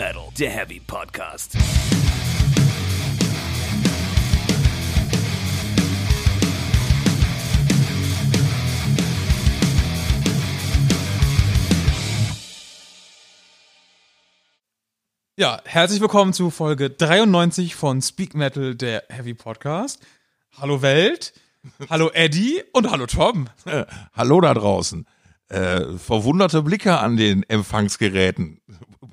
Metal, der Heavy Podcast. Ja, herzlich willkommen zu Folge 93 von Speak Metal, der Heavy Podcast. Hallo Welt, hallo Eddie und hallo Tom. Äh, hallo da draußen. Äh, verwunderte Blicke an den Empfangsgeräten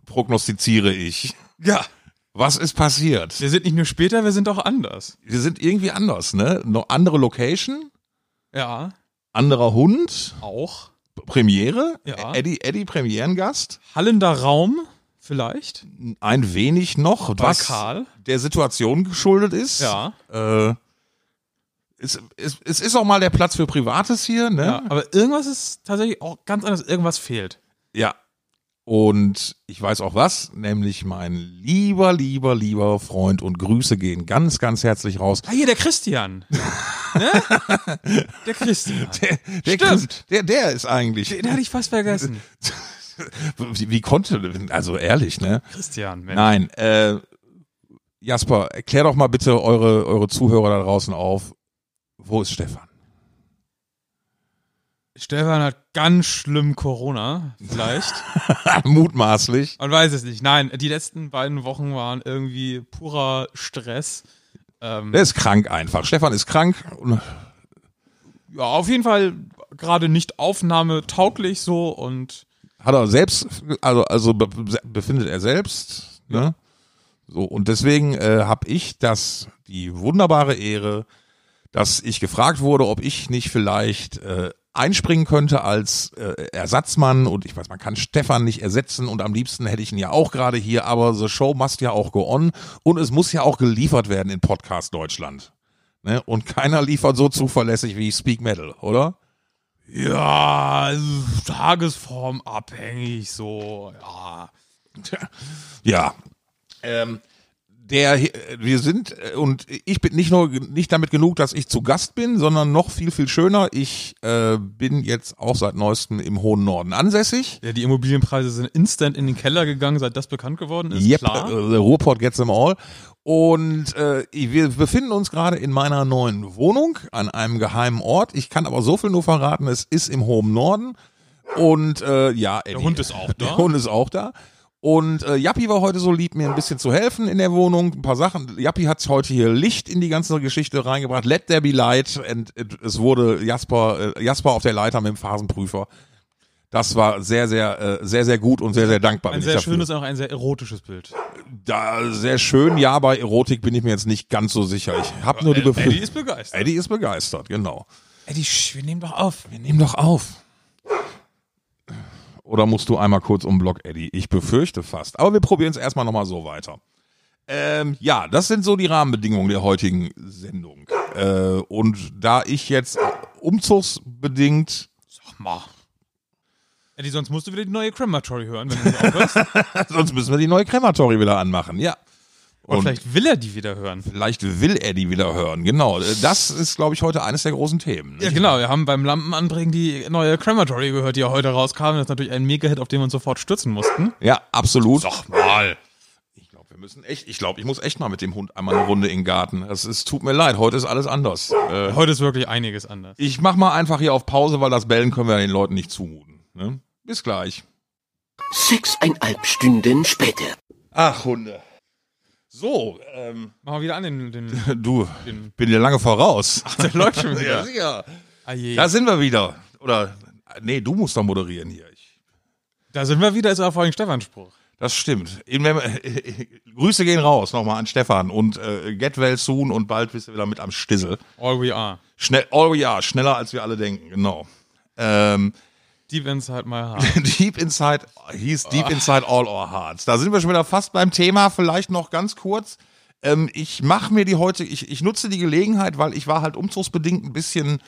prognostiziere ich. Ja, Was ist passiert? wir sind nicht nur später, wir sind auch anders. Wir sind irgendwie anders, ne? Noch andere Location, Ja, anderer Hund, auch. Premiere, Ja. Eddie, Eddie Premierengast, Hallender Raum, vielleicht. ein wenig noch, was Karl. der Situation geschuldet ist. Ja. Äh, es, es, es ist auch mal der Platz für Privates hier, ne? Ja, aber irgendwas ist tatsächlich auch ganz anders. Irgendwas fehlt. Ja. Und ich weiß auch was, nämlich mein lieber, lieber, lieber Freund und Grüße gehen ganz, ganz herzlich raus. Ah, hier, der Christian. ne? Der Christian. Der, der, Stimmt. Der, der ist eigentlich. Den hatte ich fast vergessen. Wie, wie konnte, also ehrlich, ne? Christian, Mensch. Nein, äh, Jasper, erklär doch mal bitte eure, eure Zuhörer da draußen auf. Wo ist Stefan? Stefan hat ganz schlimm Corona, vielleicht. Mutmaßlich. Man weiß es nicht. Nein, die letzten beiden Wochen waren irgendwie purer Stress. Ähm, Der ist krank einfach. Stefan ist krank. Ja, auf jeden Fall gerade nicht aufnahmetauglich so und Hat er selbst, also, also be befindet er selbst, ne? So, und deswegen äh, habe ich das, die wunderbare Ehre, dass ich gefragt wurde, ob ich nicht vielleicht äh, einspringen könnte als äh, Ersatzmann und ich weiß, man kann Stefan nicht ersetzen und am liebsten hätte ich ihn ja auch gerade hier, aber the show must ja auch go on und es muss ja auch geliefert werden in Podcast Deutschland. Ne? Und keiner liefert so zuverlässig wie Speak Metal, oder? ja, also Tagesform abhängig so, ja. Ja. Ähm, der, wir sind, äh, und ich bin nicht nur, nicht damit genug, dass ich zu Gast bin, sondern noch viel, viel schöner. Ich äh, bin jetzt auch seit neuestem im hohen Norden ansässig. Ja, die Immobilienpreise sind instant in den Keller gegangen, seit das bekannt geworden ist. Yep, klar. äh, the Ruhrpott gets them all. Und äh, wir befinden uns gerade in meiner neuen Wohnung an einem geheimen Ort. Ich kann aber so viel nur verraten, es ist im hohen Norden. Und äh, ja, Eddie, Hund ist auch da. Der Hund ist auch da. Und äh, Jappi war heute so lieb, mir ein bisschen zu helfen in der Wohnung. Ein paar Sachen. Jappi hat heute hier Licht in die ganze Geschichte reingebracht. Let there be light. Und it, es wurde Jasper, äh, Jasper auf der Leiter mit dem Phasenprüfer. Das war sehr, sehr, äh, sehr, sehr gut und sehr, sehr dankbar. ein sehr dafür. schönes, auch ein sehr erotisches Bild. Da, sehr schön, ja, bei Erotik bin ich mir jetzt nicht ganz so sicher. Ich habe nur die Eddie Befürchtung. ist begeistert. Eddie ist begeistert, genau. Eddie, sch, wir nehmen doch auf. Wir nehmen doch auf. Oder musst du einmal kurz um Block, Eddie? Ich befürchte fast. Aber wir probieren es erstmal nochmal so weiter. Ähm, ja, das sind so die Rahmenbedingungen der heutigen Sendung. Äh, und da ich jetzt umzugsbedingt, Sag mal. Eddie, sonst musst du wieder die neue Crematory hören, wenn du das aufhörst. sonst müssen wir die neue Crematory wieder anmachen, ja. Oder Und vielleicht will er die wieder hören. vielleicht will Eddie wieder hören, genau. Das ist, glaube ich, heute eines der großen Themen. Ja, genau. Wir haben beim Lampenanbringen die neue Crematory gehört, die ja heute rauskam. Das ist natürlich ein Mega-Hit, auf den wir uns sofort stürzen mussten. Ja, absolut. Sag mal. Ich glaube, wir müssen echt, ich glaube, ich muss echt mal mit dem Hund einmal eine Runde in den Garten. Es ist, tut mir leid, heute ist alles anders. Äh, Heute ist wirklich einiges anders. ich mach mal einfach hier auf Pause, weil das Bellen können wir den Leuten nicht zumuten. Ne? Bis gleich. Sechseinhalb Stunden später. Ach, Hunde. So, ähm, Machen wir wieder an den, den, du, den bin dir lange voraus. der läuft schon Ja, wieder. sicher. Ah, je. Da sind wir wieder. Oder, nee, du musst doch moderieren hier. Ich, Da sind wir wieder, ist auch vorhin Stefans Spruch. das stimmt. In, Grüße gehen raus nochmal an Stefan und äh, get well soon und bald bist du wieder mit am Stissel. All we are. Schnell, oh ja, schneller als wir alle denken, genau. Ähm, Deep inside my heart. Deep Inside, hieß Deep Inside All Our Hearts. Da sind wir schon wieder fast beim Thema, vielleicht noch ganz kurz. Ähm, ich mache mir die heute, ich, ich nutze die Gelegenheit, weil ich war halt umzugsbedingt ein bisschen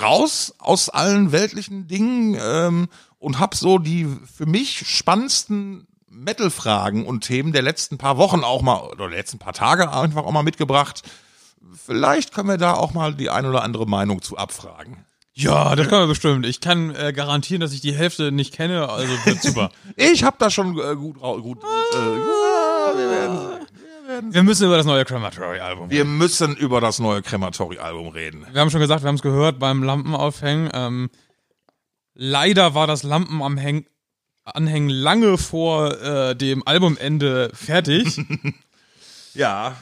raus aus allen weltlichen Dingen ähm, und habe so die für mich spannendsten Metal-Fragen und Themen der letzten paar Wochen auch mal, oder der letzten paar Tage einfach auch mal mitgebracht. Vielleicht können wir da auch mal die ein oder andere Meinung zu abfragen. Ja, das kann man bestimmt. Ich kann äh, garantieren, dass ich die Hälfte nicht kenne, also wird super. Ich habe da schon äh, gut, gut, äh, ja, wir werden Wir müssen über das neue Crematory-Album Wir müssen über das neue Crematory-Album reden. Wir haben schon gesagt, wir haben es gehört beim Lampenaufhängen. Ähm, leider war das Lampenanhängen Anhängen lange vor äh, dem Albumende fertig. Ja.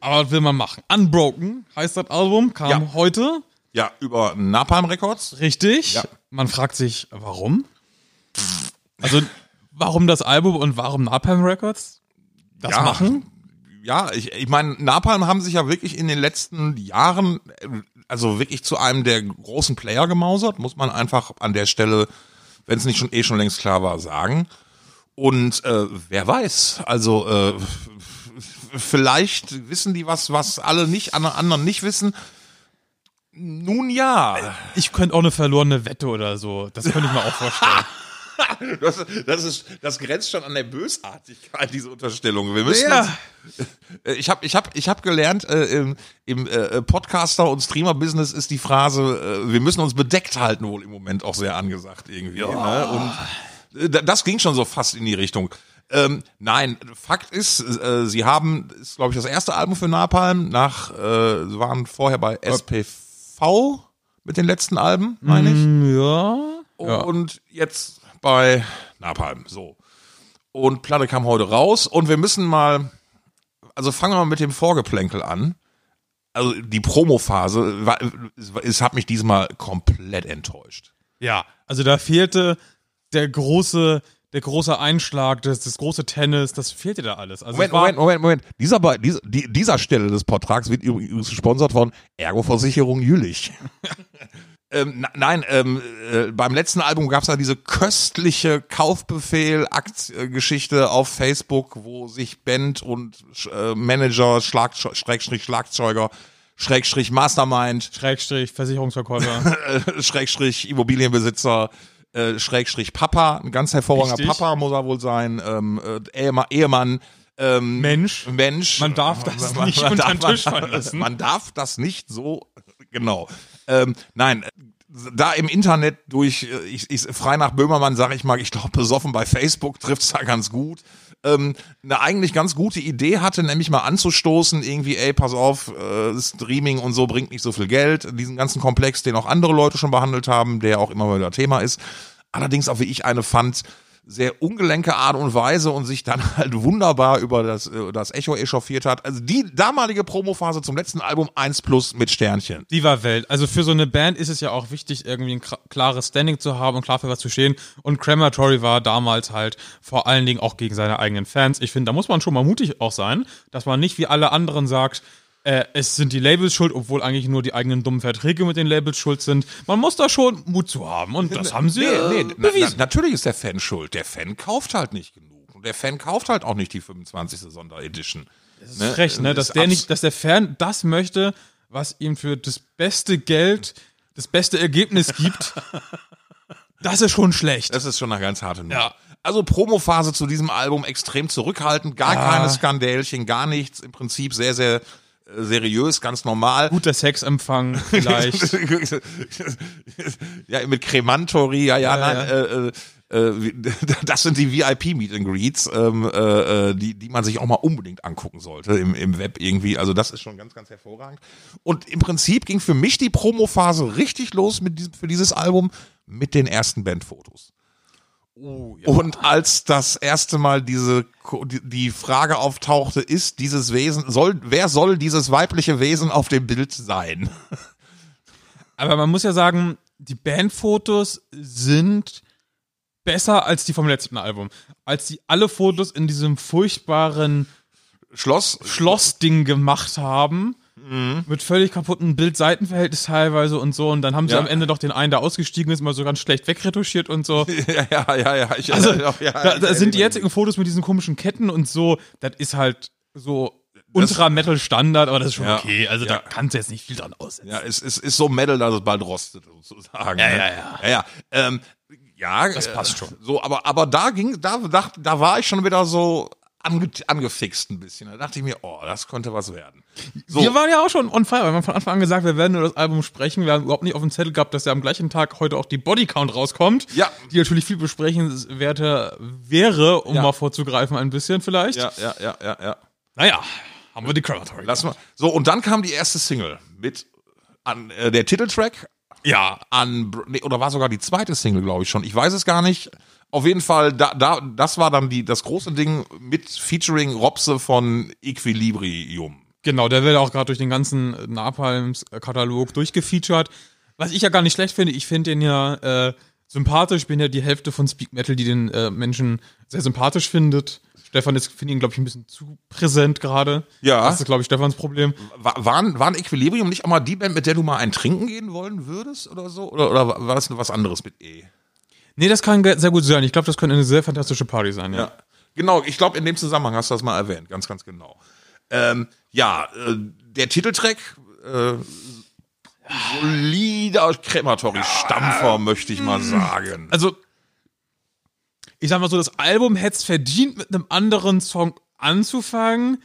Aber was will man machen? Unbroken heißt das Album, kam Ja. heute. Ja, über Napalm Records. Richtig. Ja. Man fragt sich, warum? Also, warum das Album und warum Napalm Records das Ja. machen? Ja, ich, ich meine, Napalm haben sich ja wirklich in den letzten Jahren, also wirklich zu einem der großen Player gemausert, muss man einfach an der Stelle, wenn es nicht schon eh schon längst klar war, sagen. Und äh, wer weiß, also äh, vielleicht wissen die was, was alle nicht, alle anderen nicht wissen. Nun ja. Ich könnte auch eine verlorene Wette oder so. Das könnte ich mir auch vorstellen. Das, das, ist, das grenzt schon an der Bösartigkeit, diese Unterstellung. Wir müssen Ja. Äh, ich habe ich hab, ich hab gelernt, äh, im, im äh, Podcaster- und Streamer-Business ist die Phrase, äh, wir müssen uns bedeckt halten, wohl im Moment auch sehr angesagt irgendwie. Ne? Und äh, da- das ging schon so fast in die Richtung. Ähm, nein, Fakt ist, äh, sie haben, ist glaube ich das erste Album für Napalm, nach, sie waren vorher bei SPV mit den letzten Alben, meine ich. ja. Ja. Und jetzt bei Napalm. So. Und Platte kam heute raus und wir müssen mal, also fangen wir mal mit dem Vorgeplänkel an. Also die Promophase, war- es hat mich diesmal komplett enttäuscht. Ja, also da fehlte der große, der große Einschlag, das, das große Tennis, das fehlte da alles. Also Moment, Moment, Moment, Moment. Dieser, dieser, die, dieser Stelle des Portrags wird übrigens gesponsert von Ergo-Versicherung Jülich. ähm, nein, ähm, äh, beim letzten Album gab es ja diese köstliche Kaufbefehl-Geschichte auf Facebook, wo sich Band und äh, Manager, Schlag, Schrägstrich Schlagzeuger, Schrägstrich Mastermind, Schrägstrich, Versicherungsverkäufer. Schrägstrich Immobilienbesitzer, äh, Schrägstrich Papa, ein ganz hervorragender Richtig. Papa muss er wohl sein, ähm, äh, Ehemann, Ehemann ähm, Mensch. Mensch. Man darf das nicht unter den Tisch fallen lassen. Man darf das nicht so, genau. Ähm, nein, da im Internet durch, äh, ich, ich, frei nach Böhmermann sage ich mal, ich glaube, besoffen bei Facebook trifft's da ganz gut. Ähm, eine eigentlich ganz gute Idee hatte, nämlich mal anzustoßen, irgendwie, ey, pass auf, äh, Streaming und so bringt nicht so viel Geld. Diesen ganzen Komplex, den auch andere Leute schon behandelt haben, der auch immer wieder Thema ist. Allerdings auch, wie ich eine fand, sehr ungelenke Art und Weise und sich dann halt wunderbar über das, äh, das Echo echauffiert hat. Also die damalige Promophase zum letzten Album 1 Plus mit Sternchen. Die war Welt. Also für so eine Band ist es ja auch wichtig, irgendwie ein klares Standing zu haben und klar für was zu stehen. Und Crematory war damals halt vor allen Dingen auch gegen seine eigenen Fans. Ich finde, da muss man schon mal mutig auch sein, dass man nicht wie alle anderen sagt, äh, es sind die Labels schuld, obwohl eigentlich nur die eigenen dummen Verträge mit den Labels schuld sind. Man muss da schon Mut zu haben und das haben sie äh, na, na, bewiesen. natürlich ist der Fan schuld. Der Fan kauft halt nicht genug. Und der Fan kauft halt auch nicht die 25. Sonderedition. Das ist frech, ne? Dass der nicht, dass der Fan das möchte, was ihm für das beste Geld, das beste Ergebnis gibt. das ist schon schlecht. Das ist schon eine ganz harte Nummer. Ja. Also Promophase zu diesem Album extrem zurückhaltend, gar Ah. keine Skandälchen, gar nichts. Im Prinzip sehr, sehr seriös, ganz normal. Guter Sexempfang vielleicht. ja, mit Cremantori, ja, ja, Ja, nein, ja. Äh, äh, äh, das sind die VIP-Meet and Greets, ähm, äh, äh, die, die man sich auch mal unbedingt angucken sollte im, im Web irgendwie. Also das ist schon ganz, ganz hervorragend. Und im Prinzip ging für mich die Promophase richtig los mit diesem, für dieses Album mit den ersten Bandfotos. Und als das erste Mal diese die, die Frage auftauchte, ist dieses Wesen soll wer soll dieses weibliche Wesen auf dem Bild sein? Aber man muss ja sagen, die Bandfotos sind besser als die vom letzten Album. Als die alle Fotos in diesem furchtbaren Schloss Schlossding gemacht haben. Mit völlig kaputten Bild-Seitenverhältnis teilweise und so. Und dann haben sie Ja. am Ende doch den einen, der ausgestiegen ist, mal so ganz schlecht wegretuschiert und so. ja, ja, ja, ja. Ich, Also, ja, ja, da, da sind die jetzigen Fotos mit diesen komischen Ketten und so, das ist halt so Ultra-Metal-Standard, aber das ist schon Ja. okay. Also da Ja. kannst du jetzt nicht viel dran aussetzen. Ja, es, es ist so Metal, dass es bald rostet, sozusagen. Ja, ne? ja, ja. Ja, ja. Ähm, ja Das äh, passt schon. So, aber, aber da ging, da, da, da war ich schon wieder so ange, angefixt ein bisschen. Da dachte ich mir, oh, das könnte was werden. So, Wir waren ja auch schon on fire. Wir haben von Anfang an gesagt, wir werden über das Album sprechen. Wir haben überhaupt nicht auf dem Zettel gehabt, dass ja am gleichen Tag heute auch die Bodycount rauskommt. Ja. Die natürlich viel besprechenswerter wäre, um Ja. mal vorzugreifen ein bisschen vielleicht. ja, ja, ja, ja, ja. Naja, haben wir die Crematory. Lass mal. So, und dann kam die erste Single mit an äh, der Titeltrack Ja, an nee, oder war sogar die zweite Single, glaube ich schon. Ich weiß es gar nicht. Auf jeden Fall, da, da, das war dann die, das große Ding mit Featuring Robse von Equilibrium. Genau, der wird auch gerade durch den ganzen Napalms-Katalog durchgefeatured. Was ich ja gar nicht schlecht finde, ich finde den ja äh, sympathisch. Ich bin ja die Hälfte von Speak Metal, die den äh, Menschen sehr sympathisch findet. Stefan ist, finde ihn, glaube ich, ein bisschen zu präsent gerade. Ja. Das ist, glaube ich, Stefans Problem. Wa- Waren, waren Equilibrium nicht auch mal die Band, mit der du mal ein Trinken gehen wollen würdest oder so? Oder, oder war das was anderes mit E? Nee, das kann sehr gut sein. Ich glaube, das könnte eine sehr fantastische Party sein, ja. Ja. Genau, ich glaube, in dem Zusammenhang hast du das mal erwähnt, ganz, ganz genau. Ähm, ja, äh, der Titeltrack, äh, solider Krematory-Stampfer, möchte ich mal sagen. Also, ich sag mal so, das Album hätte es verdient, mit einem anderen Song anzufangen,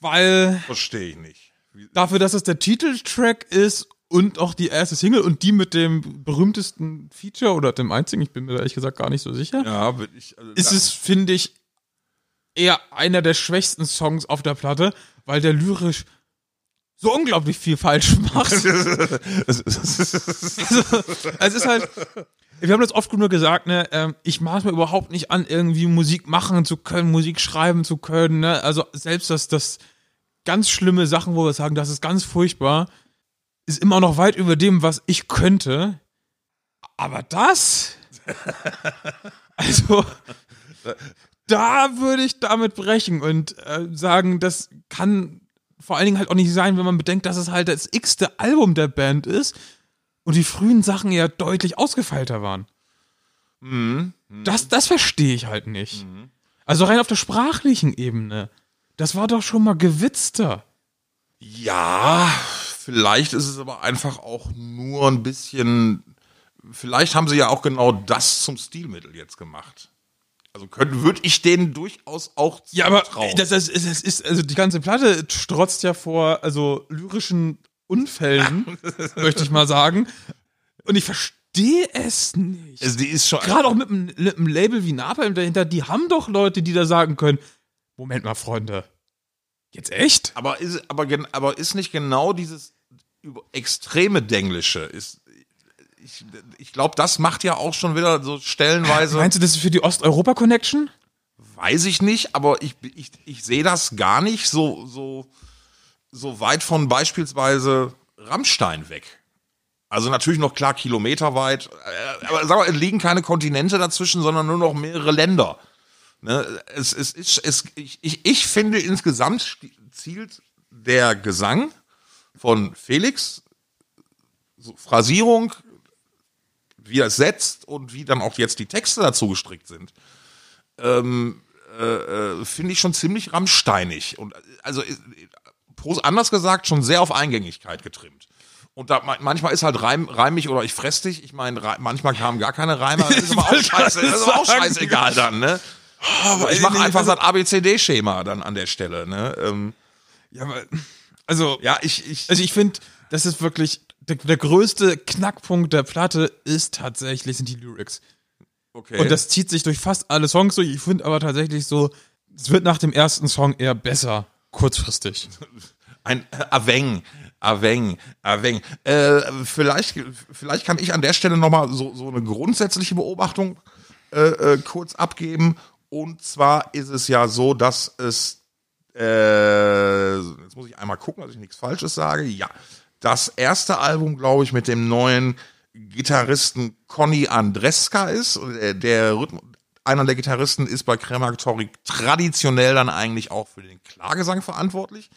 weil Verstehe ich nicht. dafür, dass es der Titeltrack ist und auch die erste Single und die mit dem berühmtesten Feature oder dem einzigen, ich bin mir ehrlich gesagt gar nicht so sicher, Ja, ich, also, ist es, finde ich, eher einer der schwächsten Songs auf der Platte, weil der lyrisch so unglaublich viel falsch macht. also, es ist halt, wir haben das oft genug gesagt, ne, ähm, ich maß mir überhaupt nicht an, irgendwie Musik machen zu können, Musik schreiben zu können, ne, also selbst das, das ganz schlimme Sachen, wo wir sagen, das ist ganz furchtbar, ist immer noch weit über dem, was ich könnte. Aber das, also, da würde ich damit brechen und äh, sagen, das kann vor allen Dingen halt auch nicht sein, wenn man bedenkt, dass es halt das x-te Album der Band ist und die frühen Sachen ja deutlich ausgefeilter waren. Das, das verstehe ich halt nicht. Also rein auf der sprachlichen Ebene. Das war doch schon mal gewitzter. ja, vielleicht ist es aber einfach auch nur ein bisschen, vielleicht haben sie ja auch genau das zum Stilmittel jetzt gemacht. Also könnte, würde ich denen durchaus auch Ja, aber zutrauen. das, das, ist, das ist, also die ganze Platte strotzt ja vor, also lyrischen Unfällen, möchte ich mal sagen. Und ich verstehe es nicht. Also die ist schon, Gerade auch mit einem, mit einem Label wie Napalm dahinter, die haben doch Leute, die da sagen können, Moment mal, Freunde, jetzt echt? aber ist, aber, aber ist nicht genau dieses über- extreme Denglische ist, ich, ich glaube, das macht ja auch schon wieder so stellenweise, Meinst du, das ist für die Osteuropa-Connection? weiß ich nicht, aber ich, ich, ich sehe das gar nicht so, so, so weit von beispielsweise Rammstein weg. Also natürlich noch klar kilometerweit, äh, aber sag mal, es liegen keine Kontinente dazwischen, sondern nur noch mehrere Länder. Ne? Es, es, es, es, ich, ich, ich finde insgesamt zielt der Gesang von Felix, so Phrasierung, wie er es setzt und wie dann auch jetzt die Texte dazu gestrickt sind, ähm, äh, äh, finde ich schon ziemlich rammsteinig. Und also äh, anders gesagt, schon sehr auf Eingängigkeit getrimmt. Und da ma- manchmal ist halt reim, reimig oder ich fress dich. Ich meine, manchmal kamen gar keine Reime. Das ist aber auch scheiße. Das ist aber auch scheißegal dann, ne? Aber ich mache einfach also- das ABCD-Schema dann an der Stelle, ne? Ähm, Ja, aber, also, ja, ich, ich, also ich finde, das ist wirklich, der, der größte Knackpunkt der Platte ist tatsächlich, sind die Lyrics. okay. Und das zieht sich durch fast alle Songs durch. Ich finde aber tatsächlich so, es wird nach dem ersten Song eher besser, kurzfristig. Ein äh, Aveng, Aveng, Aveng. Äh, vielleicht, vielleicht kann ich an der Stelle nochmal so, so eine grundsätzliche Beobachtung äh, äh, kurz abgeben. Und zwar ist es ja so, dass es, äh, jetzt muss ich einmal gucken, dass ich nichts Falsches sage. Ja, das erste Album, glaube ich, mit dem neuen Gitarristen Conny Andreska ist. Der Rhythm einer der Gitarristen ist bei Krematoric traditionell dann eigentlich auch für den Klagesang verantwortlich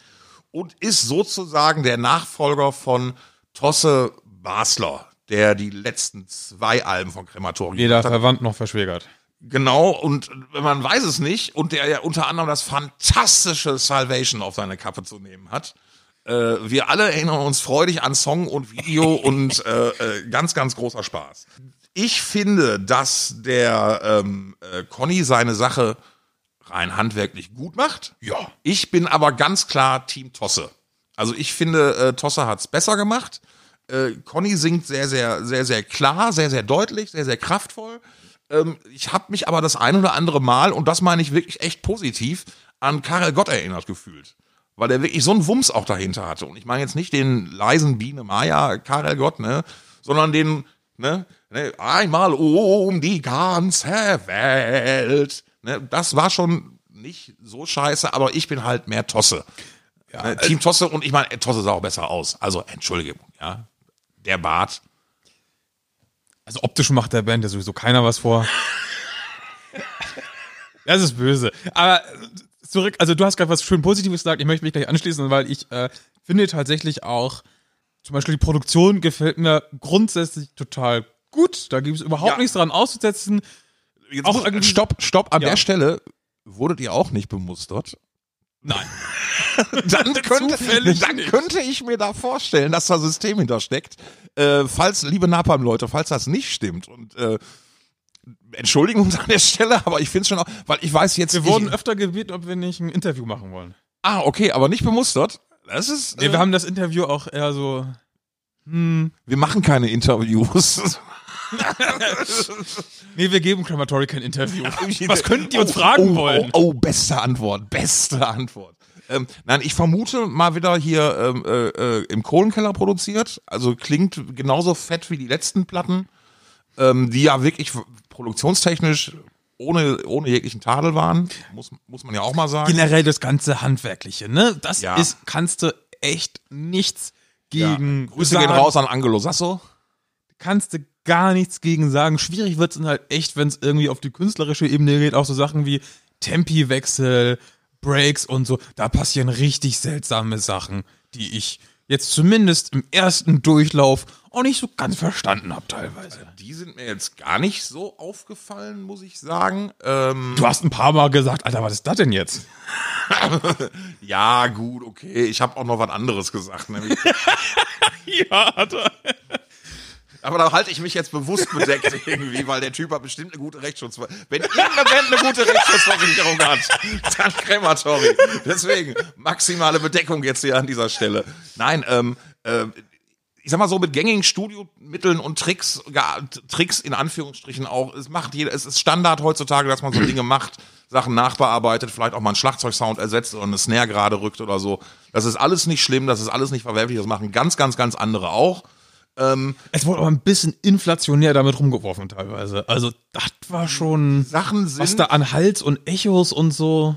und ist sozusagen der Nachfolger von Tosse Basler, der die letzten zwei Alben von Weder gemacht hat. verwandt noch verschwägert. Genau, und man weiß es nicht, und der ja unter anderem das fantastische Salvation auf seine Kappe zu nehmen hat. Äh, wir alle erinnern uns freudig an Song und Video und äh, äh, ganz, ganz großer Spaß. Ich finde, dass der ähm, äh, Conny seine Sache rein handwerklich gut macht. Ja. Ich bin aber ganz klar Team Tosse. Also ich finde, äh, Tosse hat's besser gemacht. Äh, Conny singt sehr, sehr, sehr, sehr klar, sehr, sehr deutlich, sehr, sehr kraftvoll. Ähm, ich habe mich aber das ein oder andere Mal, und das meine ich wirklich echt positiv, an Karel Gott erinnert gefühlt. Weil der wirklich so einen Wumms auch dahinter hatte. Und ich meine jetzt nicht den leisen Biene Maya Karel Gott, ne, sondern den, ne, ne, einmal um die ganze Welt. Ne, das war schon nicht so scheiße, aber ich bin halt mehr Tosse. Ja, Team Tosse und ich meine, Tosse sah auch besser aus. Also, Entschuldigung, ja. Der Bart. Optisch macht der Band ja sowieso keiner was vor. Das ist böse. Aber zurück, also du hast gerade was schön Positives gesagt, ich möchte mich gleich anschließen, weil ich äh, finde tatsächlich auch, zum Beispiel die Produktion gefällt mir grundsätzlich total gut. Da gibt es überhaupt Ja. nichts dran auszusetzen. Jetzt Auch stopp, stopp, an Ja. der Stelle wurdet ihr auch nicht bemustert. Nein. Dann könnte, dann könnte ich mir da vorstellen, dass da System hintersteckt. Äh, falls, liebe Napalm-Leute, falls das nicht stimmt und äh, entschuldigen uns an der Stelle, aber ich finde es schon auch, weil ich weiß jetzt, Wir wurden ich, öfter gebeten, ob wir nicht ein Interview machen wollen. ah, okay, aber nicht bemustert. Das ist, Nee, äh, wir haben das Interview auch eher so. Hm. wir machen keine Interviews. Nee, wir geben Crematory kein Interview. Was könnten die uns Oh, fragen oh, wollen? Oh, oh, beste Antwort, beste Antwort. Ähm, nein, ich vermute mal wieder hier ähm, äh, äh, im Kohlenkeller produziert. Also klingt genauso fett wie die letzten Platten, ähm, die ja wirklich produktionstechnisch ohne, ohne jeglichen Tadel waren. Muss, muss man ja auch mal sagen. Generell das ganze Handwerkliche, ne? Das Ja. ist, kannst du echt nichts gegen. Grüße gehen sagen. raus an Angelo Sasso. kannst du gar nichts gegen sagen. Schwierig wird's dann halt echt, wenn es irgendwie auf die künstlerische Ebene geht, auch so Sachen wie Tempiwechsel, Breaks und so. Da passieren richtig seltsame Sachen, die ich jetzt zumindest im ersten Durchlauf auch nicht so ganz verstanden habe teilweise. Die sind mir jetzt gar nicht so aufgefallen, muss ich sagen. Ähm, Du hast ein paar Mal gesagt, Alter, was ist das denn jetzt? ja, gut, okay. Ich habe auch noch was anderes gesagt. Nämlich Ja, Alter. Aber da halte ich mich jetzt bewusst bedeckt irgendwie, weil der Typ hat bestimmt eine gute Rechtschutz. Wenn irgendeine Band eine gute Rechtsschutzversicherung hat, dann Crematory. Deswegen maximale Bedeckung jetzt hier an dieser Stelle. Nein, ähm, äh, ich sag mal so mit gängigen Studiomitteln und Tricks, ja, Tricks in Anführungsstrichen auch. Es macht jeder, es ist Standard heutzutage, dass man so Dinge macht, Sachen nachbearbeitet, vielleicht auch mal einen Schlagzeugsound ersetzt oder eine Snare gerade rückt oder so. Das ist alles nicht schlimm, das ist alles nicht verwerflich. Das machen ganz, ganz, ganz andere auch. Es wurde aber ein bisschen inflationär damit rumgeworfen teilweise. Also, das war schon, Sachen sind. was da an Hals und Echos und so.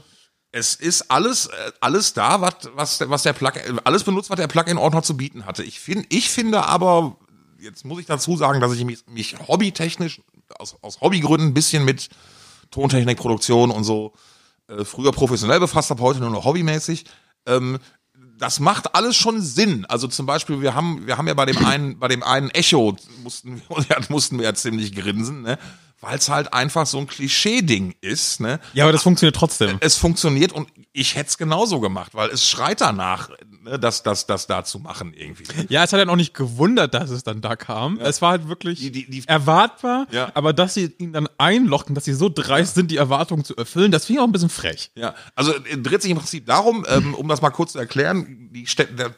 Es ist alles, äh, alles da, was, was, der- was der Plug, alles benutzt, was der Plugin-Ordner zu bieten hatte. Ich finde, ich finde aber, jetzt muss ich dazu sagen, dass ich mich, mich hobbytechnisch, aus, aus Hobbygründen ein bisschen mit Tontechnik, Produktion und so äh, früher professionell befasst habe, heute nur noch hobbymäßig. Ähm, das macht alles schon Sinn. Also zum Beispiel, wir haben, wir haben ja bei dem einen, bei dem einen Echo mussten, wir- ja, mussten wir ja ziemlich grinsen, ne? Weil es halt einfach so ein Klischee-Ding ist, ne? Ja, aber das funktioniert trotzdem. es funktioniert und ich hätte es genauso gemacht, weil es schreit danach, ne, das, das, das da zu machen irgendwie. Ja, es hat ja auch nicht gewundert, dass es dann da kam. Es war halt wirklich Die- die- die- erwartbar, Ja. aber dass sie ihn dann einlocken, dass sie so dreist sind, die Erwartungen zu erfüllen, das finde ich auch ein bisschen frech. Ja, also äh, dreht sich im Prinzip darum, ähm, um das mal kurz zu erklären, die,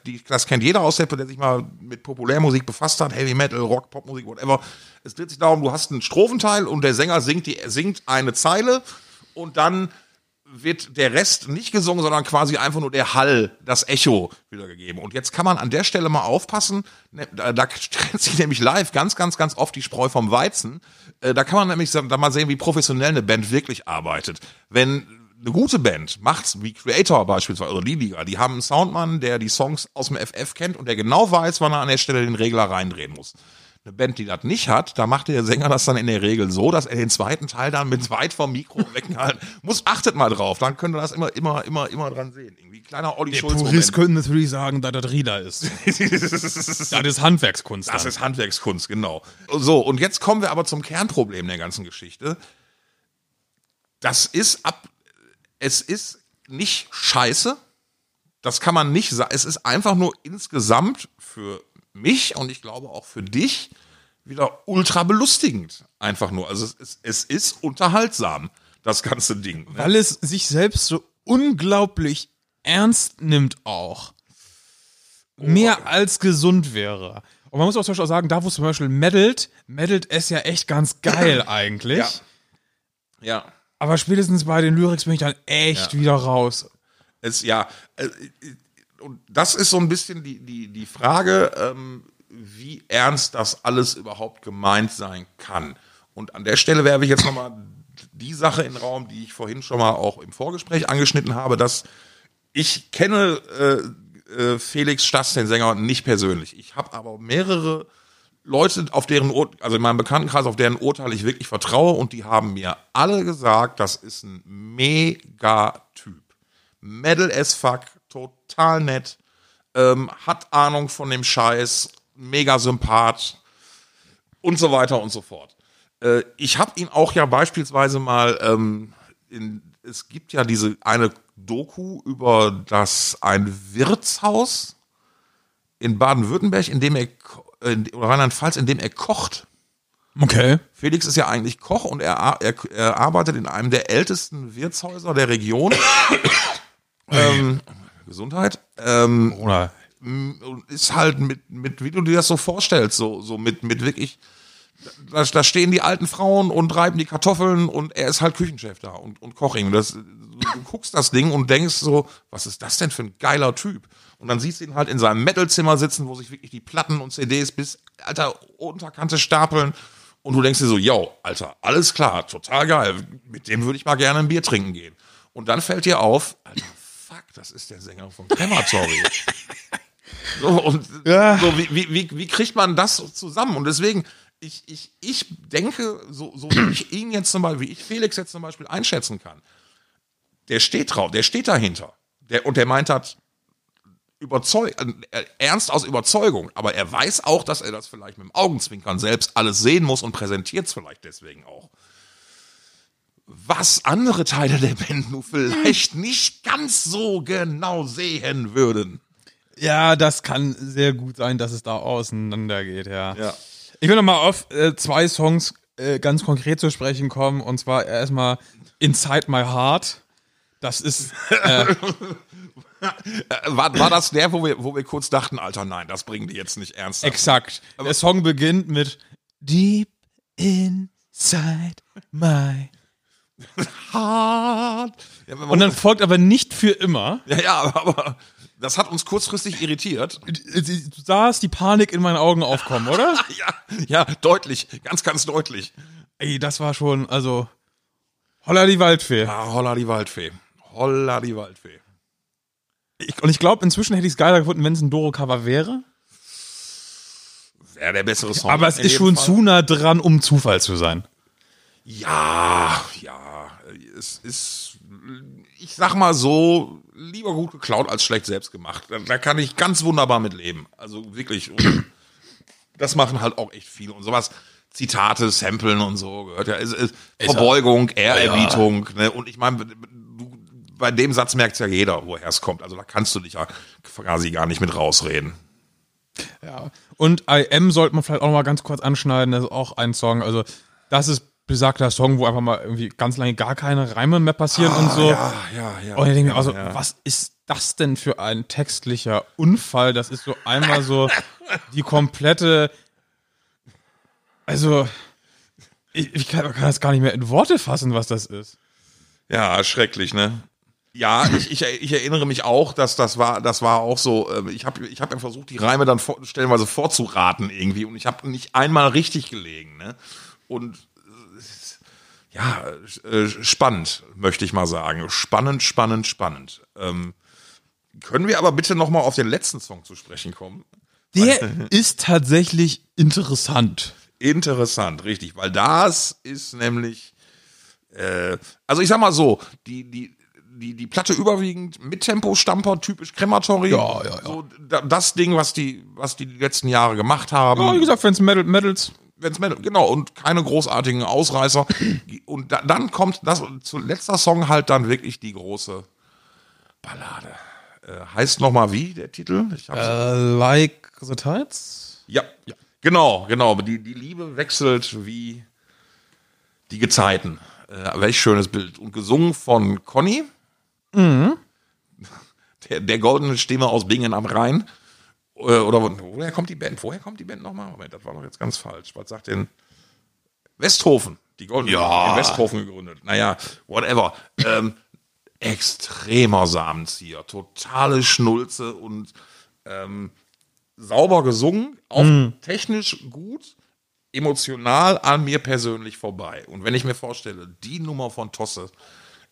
die, das kennt jeder aus der, der sich mal mit Populärmusik befasst hat, Heavy Metal, Rock, Popmusik, whatever. Es dreht sich darum, du hast einen Strophenteil und der Sänger singt, die, singt eine Zeile und dann wird der Rest nicht gesungen, sondern quasi einfach nur der Hall, das Echo wiedergegeben. Und jetzt kann man an der Stelle mal aufpassen, ne, da, da trennt sich nämlich live ganz, ganz, ganz oft die Spreu vom Weizen. Äh, da kann man nämlich da mal sehen, wie professionell eine Band wirklich arbeitet. Wenn eine gute Band macht's, wie Creator beispielsweise oder Liebigger, die haben einen Soundmann, der die Songs aus dem FF kennt und der genau weiß, wann er an der Stelle den Regler reindrehen muss. Eine Band, die das nicht hat, da macht der Sänger das dann in der Regel so, dass er den zweiten Teil dann mit weit vom Mikro weghalten muss. Achtet mal drauf, dann könnt ihr das immer, immer, immer, immer dran sehen. Irgendwie kleiner Olli Der Schulz Purist Moment. könnte natürlich sagen, dass das Rieder ist. das ist Handwerkskunst. Das dann. ist Handwerkskunst, genau. So, und jetzt kommen wir aber zum Kernproblem der ganzen Geschichte. Das ist ab, es ist nicht scheiße. Das kann man nicht sagen. Es ist einfach nur insgesamt für mich und ich glaube auch für dich wieder ultra belustigend. Einfach nur. Also es ist, es ist unterhaltsam. das ganze Ding. Ne? Weil es sich selbst so unglaublich ernst nimmt auch. Mehr als gesund wäre. Und man muss auch zum Beispiel auch sagen, da wo es zum Beispiel meddelt, meddelt es ja echt ganz geil eigentlich. Ja. Ja. Aber spätestens bei den Lyrics bin ich dann echt wieder raus. Es, ja, äh, äh, und das ist so ein bisschen die, die, die Frage, ähm, wie ernst das alles überhaupt gemeint sein kann. Und an der Stelle werfe ich jetzt nochmal die Sache in den Raum, die ich vorhin schon mal auch im Vorgespräch angeschnitten habe, dass ich kenne äh, äh, Felix Stass, den Sänger, nicht persönlich. Ich habe aber mehrere Leute, auf deren, Ur also in meinem Bekanntenkreis, auf deren Urteil ich wirklich vertraue und die haben mir alle gesagt, das ist ein Mega-Typ. Metal as fuck, total nett, ähm, hat Ahnung von dem Scheiß, mega Sympath und so weiter und so fort. Äh, ich habe ihn auch ja beispielsweise mal, ähm, in, es gibt ja diese eine Doku über das ein Wirtshaus in Baden-Württemberg, in dem er in- oder Rheinland-Pfalz, in dem er kocht. Okay. Felix ist ja eigentlich Koch und er, er, er arbeitet in einem der ältesten Wirtshäuser der Region. ähm, Gesundheit. Ähm, Oder ist halt mit, mit, wie du dir das so vorstellst, so, so mit, mit wirklich, da, da stehen die alten Frauen und reiben die Kartoffeln und er ist halt Küchenchef da und, und. Das, du, guckst das Ding und denkst so, was ist das denn für ein geiler Typ? Und dann siehst du ihn halt in seinem Metalzimmer sitzen, wo sich wirklich die Platten und CDs bis, alter, Unterkante stapeln. Und du denkst dir so, yo, Alter, alles klar, total geil. Mit dem würde ich mal gerne ein Bier trinken gehen. Und dann fällt dir auf, Alter, das ist der Sänger von Crematory. So, und Ja. so, wie, wie, wie, wie kriegt man das so zusammen? Und deswegen, ich, ich, ich denke, so, so wie ich ihn jetzt zum Beispiel, wie ich Felix jetzt zum Beispiel einschätzen kann, der steht drauf, der steht dahinter. Der, und der meint hat, überzeug, äh, ernst aus Überzeugung, aber er weiß auch, dass er das vielleicht mit dem Augenzwinkern selbst alles sehen muss und präsentiert es vielleicht deswegen auch. Was andere Teile der Band nur vielleicht nicht ganz so genau sehen würden. Ja, das kann sehr gut sein, dass es da auseinandergeht, ja. Ja. Ich will nochmal auf äh, zwei Songs äh, ganz konkret zu sprechen kommen. Und zwar erstmal Inside My Heart. Das ist, äh, War, war das der, wo wir, wo wir kurz dachten, Alter, nein, das bringen die jetzt nicht ernst. exakt. Der Song beginnt mit Deep inside my. hart. Ja, Und dann folgt aber nicht für immer. ja, ja, aber, aber das hat uns kurzfristig irritiert. Du sahst die Panik in meinen Augen aufkommen, oder? Ja, ja, deutlich, ganz, ganz deutlich. Ey, das war schon, also. Holla die Waldfee. Ah, holla die Waldfee. Holla die Waldfee. Ich, und ich glaube, inzwischen hätte ich es geiler gefunden, wenn es ein Doro-Cover wäre. Wäre der bessere Song. Aber es ist schon Fall. zu nah dran, um Zufall zu sein. Ja, ja, es ist, ich sag mal so, lieber gut geklaut als schlecht selbst gemacht. Da, da kann ich ganz wunderbar mit leben. Also wirklich. Das machen halt auch echt viele und sowas. Zitate, Samplen und so gehört ja. Es, es, Verbeugung, Ehrerbietung. Ne? Und ich meine, bei dem Satz merkt ja jeder, woher es kommt. Also da kannst du dich ja quasi gar nicht mit rausreden. Ja. Und I Am sollte man vielleicht auch noch mal ganz kurz anschneiden. Das ist auch ein Song. Also, das ist besagter Song, wo einfach mal irgendwie ganz lange gar keine Reime mehr passieren und so. Ja, ja, ja. Und ich denke mir also, ja. was ist das denn für ein textlicher Unfall? Das ist so einmal so die komplette. Also, ich, ich kann, kann das gar nicht mehr in Worte fassen, was das ist. Ja, schrecklich, ne? Ja, ich, ich, ich erinnere mich auch, dass das war, das war auch so. Ich habe, ich habe ja versucht, die Reime dann vor, stellenweise vorzuraten irgendwie, und ich habe nicht einmal richtig gelegen, ne? Und ja, äh, spannend, möchte ich mal sagen, spannend, spannend, spannend. Ähm, können wir aber bitte noch mal auf den letzten Song zu sprechen kommen? Der ist tatsächlich interessant. Interessant, richtig, weil das ist nämlich, äh, also ich sag mal so, die, die, die, die Platte überwiegend mit Tempo-Stamper, typisch Crematory. Ja, ja, ja. So, da, das Ding, was die, was die letzten Jahre gemacht haben. Ja, wie gesagt, wenn es Metal, Metals. Wenn's Metal, genau, und keine großartigen Ausreißer. Und da, dann kommt das, zu letzter Song halt dann wirklich die große Ballade. Äh, heißt nochmal wie, der Titel? Äh, like the Tides? Ja, genau, genau. Die, die Liebe wechselt wie die Gezeiten. Äh, welch schönes Bild. Und gesungen von Conny. Mhm. Der, der goldene Stimme aus Bingen am Rhein. Äh, Oder wo- woher kommt die Band? Woher kommt die Band nochmal? Moment, das war doch jetzt ganz falsch. Was sagt denn? Westhofen. Die goldene Ja. in Westhofen gegründet. Naja, whatever. Ähm, extremer Samenzieher. Totale Schnulze und ähm, sauber gesungen. Auch technisch gut. Emotional an mir persönlich vorbei. Und wenn ich mir vorstelle, die Nummer von Tosse,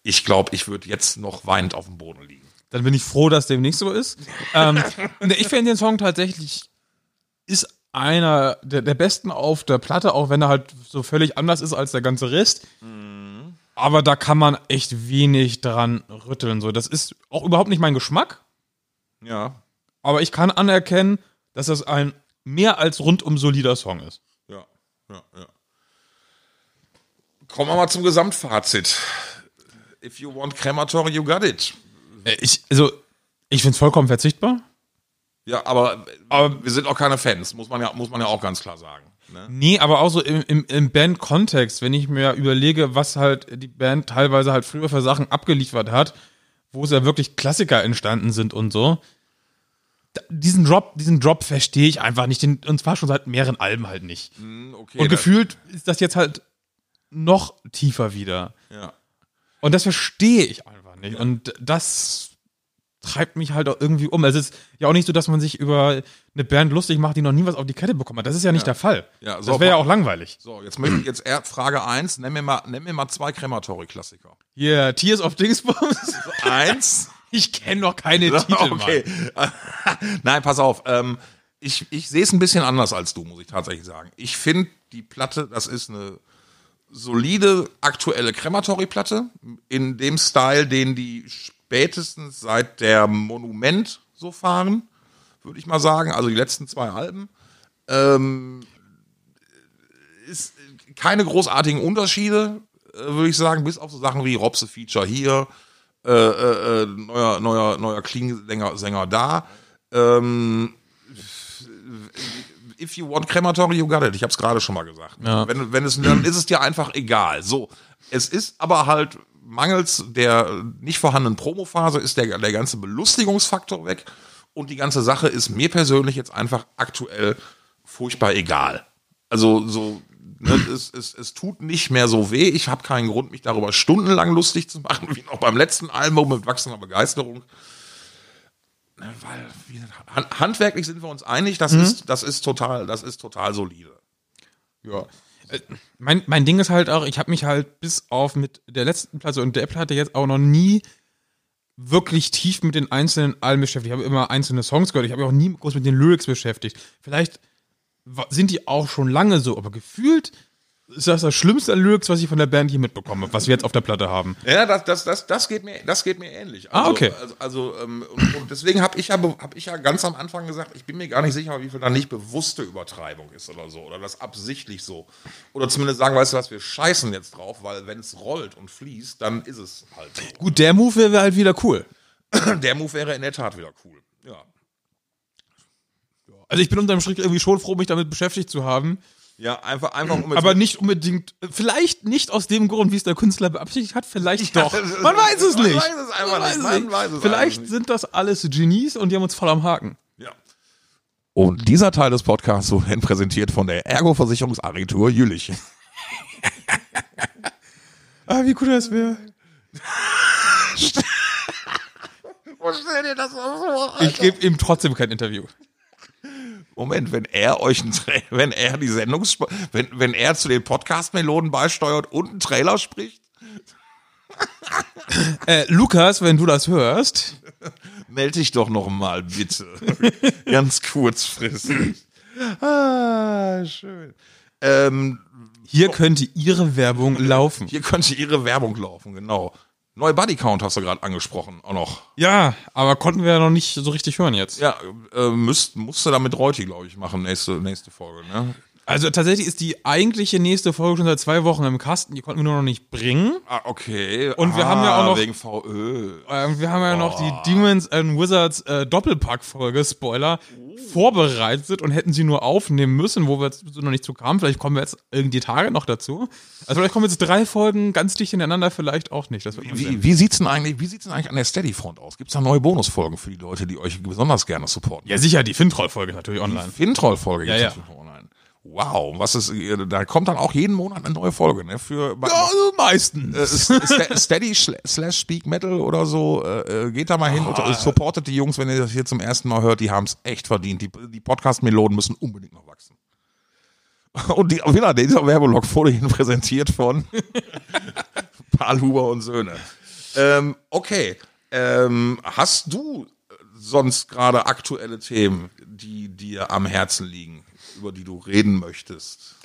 ich glaube, ich würde jetzt noch weinend auf dem Boden liegen. Dann bin ich froh, dass dem nicht so ist. ähm, ich finde den Song tatsächlich ist einer der, der besten auf der Platte, auch wenn er halt so völlig anders ist als der ganze Rest. Aber da kann man echt wenig dran rütteln. So, das ist auch überhaupt nicht mein Geschmack. Ja, Aber ich kann anerkennen, dass das ein mehr als rundum solider Song ist. Ja, ja, ja. Kommen wir mal zum Gesamtfazit. If you want crematory, you got it. Äh, Ich, also, ich finde es vollkommen verzichtbar. Ja, aber, aber wir sind auch keine Fans, muss man ja, muss man ja auch ganz klar sagen. Ne? Nee, aber auch so im, im, im Band-Kontext, wenn ich mir überlege, was halt die Band teilweise halt früher für Sachen abgeliefert hat, wo es ja wirklich Klassiker entstanden sind und so. Diesen Drop, diesen Drop verstehe ich einfach nicht, den, und zwar schon seit mehreren Alben halt nicht. Hm, Okay, Und gefühlt ist das jetzt halt noch tiefer wieder. Ja. Und das verstehe ich einfach nicht. Und das treibt mich halt auch irgendwie um. Es ist ja auch nicht so, dass man sich über eine Band lustig macht, die noch nie was auf die Kette bekommen hat. Das ist ja nicht der Fall. Ja, so, das wäre ja auch langweilig. So, jetzt möchte ich jetzt eher Frage eins. Nenn mir mal, nenn mir mal zwei Crematory-Klassiker. Hier, Tears of Dingsbums. Eins. Ich kenne noch keine Titel, okay. Nein, pass auf. Ähm, ich ich sehe es ein bisschen anders als du, muss ich tatsächlich sagen. Ich finde, die Platte, das ist eine solide aktuelle Crematory-Platte in dem Style, den die spätestens seit der Monument so fahren, würde ich mal sagen. Also die letzten zwei Alben. Ähm, ist keine großartigen Unterschiede, äh, würde ich sagen, bis auf so Sachen wie Robse Feature hier, äh, äh, äh, neuer, neuer, neuer Klingensänger Sänger da. Ähm, if you want crematory, you got it. Ich habe es gerade schon mal gesagt. Ja. Wenn, wenn es, dann ist es dir einfach egal. So, es ist aber halt mangels der nicht vorhandenen Promophase ist der, der ganze Belustigungsfaktor weg und die ganze Sache ist mir persönlich jetzt einfach aktuell furchtbar egal. Also so, ne, es, es, es tut nicht mehr so weh. Ich habe keinen Grund, mich darüber stundenlang lustig zu machen, wie noch beim letzten Album mit wachsender Begeisterung. Ne, Weil gesagt, hand- handwerklich sind wir uns einig, das ist das ist total das ist total solide. Ja. Äh, Mein, mein Ding ist halt auch, ich habe mich halt bis auf mit der letzten Platte und der Platte jetzt auch noch nie wirklich tief mit den einzelnen Alben beschäftigt. Ich habe immer einzelne Songs gehört. Ich habe mich auch nie groß mit den Lyrics beschäftigt. Vielleicht sind die auch schon lange so, aber gefühlt ist das das Schlimmste an Lyrics, was ich von der Band hier mitbekomme, was wir jetzt auf der Platte haben. Ja, das, das, das, das, geht, mir, das geht mir ähnlich. Ah, Also, okay. Also, also ähm, und, und deswegen habe ich, ja, hab ich ja ganz am Anfang gesagt, ich bin mir gar nicht sicher, wie viel da nicht bewusste Übertreibung ist oder so. Oder das absichtlich so. Oder zumindest sagen, weißt du was, wir scheißen jetzt drauf, weil wenn es rollt und fließt, dann ist es halt so. Gut, der Move wäre halt wieder cool. Der Move wäre in der Tat wieder cool. Ja. Also ich bin unterm Strich irgendwie schon froh, mich damit beschäftigt zu haben. Ja, einfach, einfach um Aber nicht unbedingt, vielleicht nicht aus dem Grund, wie es der Künstler beabsichtigt hat, vielleicht doch. Man weiß es Man nicht. weiß es einfach nicht. Man weiß es vielleicht nicht. sind das alles Genies und die haben uns voll am Haken. Ja. Und dieser Teil des Podcasts wurde präsentiert von der Ergo-Versicherungsagentur Jülich. Ah, wie cool das wäre. Stell dir das so Ich gebe ihm trotzdem kein Interview. Moment, wenn er euch wenn er die Sendung, wenn, wenn er zu den Podcast-Meloden beisteuert und einen Trailer spricht, Äh, Lukas, wenn du das hörst, melde dich doch noch mal bitte. Ganz kurzfristig. Ah, schön. Ähm, hier könnte ihre Werbung laufen. hier könnte ihre Werbung laufen, genau. Neue Bodycount hast du gerade angesprochen, auch noch. Ja, aber konnten wir ja noch nicht so richtig hören jetzt. Ja, äh, müsst, musste da mit Reuti, glaube ich, machen, nächste, nächste Folge, ne? Also tatsächlich ist die eigentliche nächste Folge schon seit zwei Wochen im Kasten. Die konnten wir nur noch nicht bringen. Ah, okay. Und wir haben ja auch noch- Wegen VÖ. Ähm, wir haben ja noch die Demons and Wizards äh, Doppelpack-Folge, Spoiler, vorbereitet und hätten sie nur aufnehmen müssen, wo wir jetzt so noch nicht zu kamen. Vielleicht kommen wir jetzt irgendwie die Tage noch dazu. Also vielleicht kommen jetzt drei Folgen ganz dicht ineinander, vielleicht auch nicht. Das wird sehen. Wie, wie sieht's denn eigentlich, wie sieht's denn eigentlich an der Steady-Front aus? Gibt's da neue Bonusfolgen für die Leute, die euch besonders gerne supporten? Ja, sicher, die Fintroll-Folge ist natürlich online. Fintroll-Folge Ja, ja. Wow, was ist, da kommt dann auch jeden Monat eine neue Folge, ne? Für also meistens. äh, St- Steady slash Speak Metal oder so, äh, äh, geht da mal hin und äh, supportet die Jungs, wenn ihr das hier zum ersten Mal hört, die haben's echt verdient. Die, die Podcast-Meloden müssen unbedingt noch wachsen. Und die, wieder, dieser Werbelog wurde Ihnen präsentiert von Paul Huber und Söhne. Ähm, okay, ähm, hast du sonst gerade aktuelle Themen, die dir am Herzen liegen, über die du reden möchtest?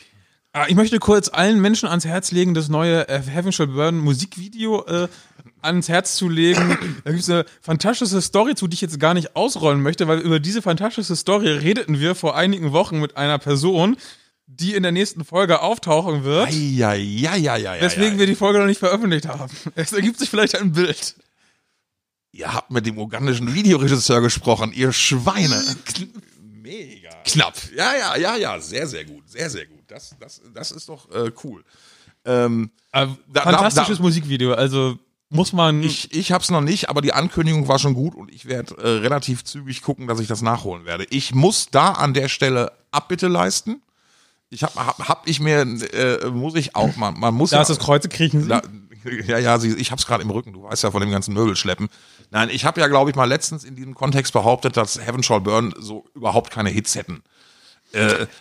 Ah, Ich möchte kurz allen Menschen ans Herz legen, das neue äh, Heaven Shall Burn Musikvideo äh, ans Herz zu legen. Da gibt es eine fantastische Story zu, die ich jetzt gar nicht ausrollen möchte, weil über diese fantastische Story redeten wir vor einigen Wochen mit einer Person, die in der nächsten Folge auftauchen wird. Ja, ja, ja, ja, ja. wir die Folge noch nicht veröffentlicht haben. Es ergibt sich vielleicht ein Bild. Ihr habt mit dem ugandischen Videoregisseur gesprochen, ihr Schweine. Mega. Knapp. Ja, ja, ja, ja, sehr, sehr gut, sehr, sehr gut. Das, das, das ist doch äh, cool. Ähm, Äh, Da- fantastisches da- Musikvideo, also muss man. ich, ich hab's noch nicht, aber die Ankündigung war schon gut und ich werde äh, relativ zügig gucken, dass ich das nachholen werde. Ich muss da an der Stelle Abbitte leisten. Ich hab, hab, hab ich mir, äh, muss ich auch, man, man muss da ja, ist das Kreuze kriechen. Da, ja, ja, sie, ich hab's gerade im Rücken. Du weißt ja von dem ganzen Möbelschleppen. Nein, ich habe ja, glaube ich, mal letztens in diesem Kontext behauptet, dass Heaven Shall Burn so überhaupt keine Hits hätten.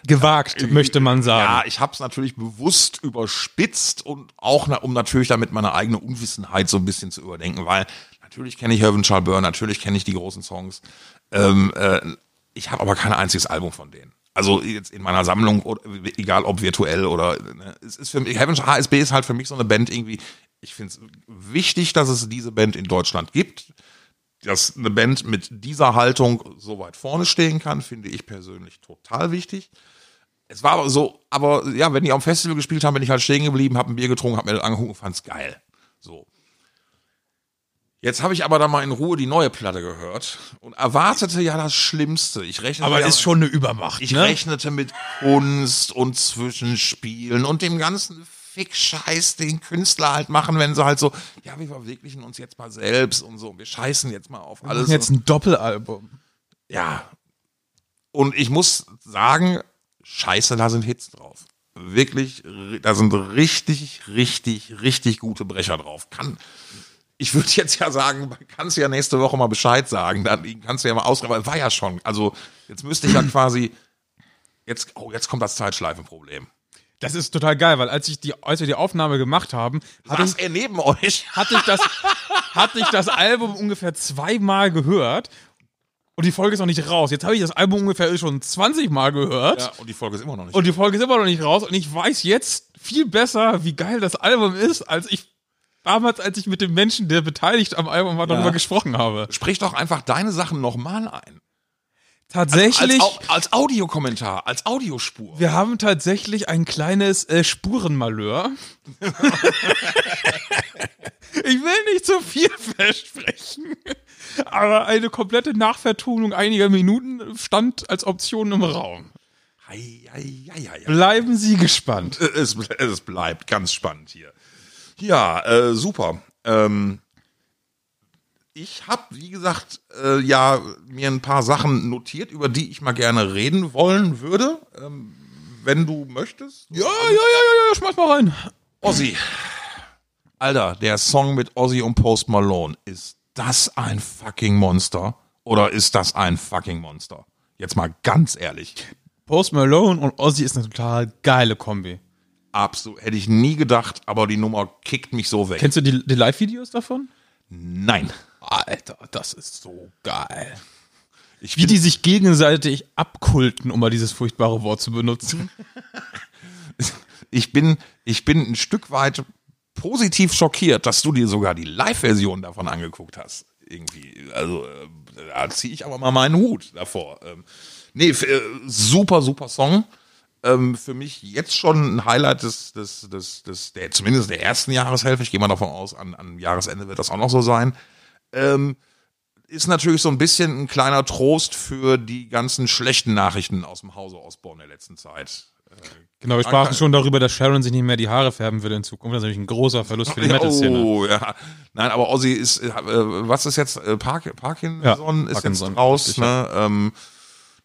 Gewagt, möchte man sagen. Ja, ich habe es natürlich bewusst überspitzt und auch, na, um natürlich damit meine eigene Unwissenheit so ein bisschen zu überdenken, weil natürlich kenne ich Heaven Shall Burn, natürlich kenne ich die großen Songs. Ähm, äh, ich habe aber kein einziges Album von denen. Also jetzt in meiner Sammlung, oder, egal ob virtuell oder ne, es ist für mich, Heaven HSB ist halt für mich so eine Band irgendwie. Ich finde es wichtig, dass es diese Band in Deutschland gibt. Dass eine Band mit dieser Haltung so weit vorne stehen kann, finde ich persönlich total wichtig. Es war aber so, aber ja, wenn die am Festival gespielt haben, bin ich halt stehen geblieben, habe ein Bier getrunken, habe mir das angeguckt und fand's geil. So. Jetzt habe ich aber da mal in Ruhe die neue Platte gehört und erwartete ja das Schlimmste. Ich rechnete aber ja, ist schon eine Übermacht. ich ne? rechnete mit Kunst und Zwischenspielen und dem ganzen Fick-Scheiß, den Künstler halt machen, wenn sie halt so, ja, wir verwirklichen uns jetzt mal selbst und so, wir scheißen jetzt mal auf Wir alles. machen jetzt ein Doppelalbum. Ja. Und ich muss sagen, scheiße, da sind Hits drauf. Wirklich, da sind richtig, richtig, richtig gute Brecher drauf. Kann, ich würde jetzt ja sagen, man kannst ja nächste Woche mal Bescheid sagen. Dann kannst du ja mal ausschreiben, weil war ja schon. Also, jetzt müsste ich ja quasi, jetzt, oh, jetzt kommt das Zeitschleifenproblem. Das ist total geil, weil als ich die, als wir die Aufnahme gemacht haben, hatte ich, er neben euch? hatte ich das, hatte ich das Album ungefähr zweimal gehört und die Folge ist noch nicht raus. Jetzt habe ich das Album ungefähr schon 20 Mal gehört Ja, und die Folge ist immer noch nicht. und die Folge ist immer noch nicht raus und ich weiß jetzt viel besser, wie geil das Album ist, als ich damals, als ich mit dem Menschen, der beteiligt am Album war, darüber gesprochen habe. Sprich doch einfach deine Sachen nochmal ein. Tatsächlich, Als, Au- als Audiokommentar, als Audiospur. wir haben tatsächlich ein kleines äh, Spurenmalheur. ich will nicht zu viel versprechen, aber eine komplette Nachvertonung einiger Minuten stand als Option im Raum. Hei, hei, hei, hei, hei. Bleiben Sie gespannt. Es, es bleibt ganz spannend hier. Ja, äh, super. Ähm, ich habe, wie gesagt, äh, ja mir ein paar Sachen notiert, über die ich mal gerne reden wollen würde, ähm, wenn du möchtest. Ja, ja, ja, ja, ja, schmeiß mal rein. Ozzy. Alter, der Song mit Ozzy und Post Malone, ist das ein fucking Monster? Oder ist das ein fucking Monster? Jetzt mal ganz ehrlich. Post Malone und Ozzy ist eine total geile Kombi. Absolut. Hätte ich nie gedacht, aber die Nummer kickt mich so weg. Kennst du die, die Live-Videos davon? Nein. Alter, das ist so geil. Ich Wie die sich gegenseitig abkulten, um mal dieses furchtbare Wort zu benutzen. ich bin, ich bin ein Stück weit positiv schockiert, dass du dir sogar die Live-Version davon angeguckt hast. Irgendwie, also äh, da ziehe ich aber mal meinen Hut davor. Ähm, nee, äh, super, super Song. ähm, für mich jetzt schon ein Highlight des, des, des, des der, zumindest der ersten Jahreshälfte. Ich gehe mal davon aus, an, an Jahresende wird das auch noch so sein. Ähm, ist natürlich so ein bisschen ein kleiner Trost für die ganzen schlechten Nachrichten aus dem Hause Osborne der letzten Zeit. Genau, wir sprachen schon darüber, dass Sharon sich nicht mehr die Haare färben will in Zukunft. Das ist natürlich ein großer Verlust für die Metal-Szene. Oh, ja. Nein, aber Ozzy ist, äh, was ist jetzt, äh, Park, Parkinson Ja, ist Parkinson, jetzt raus, richtig, ne? Ähm,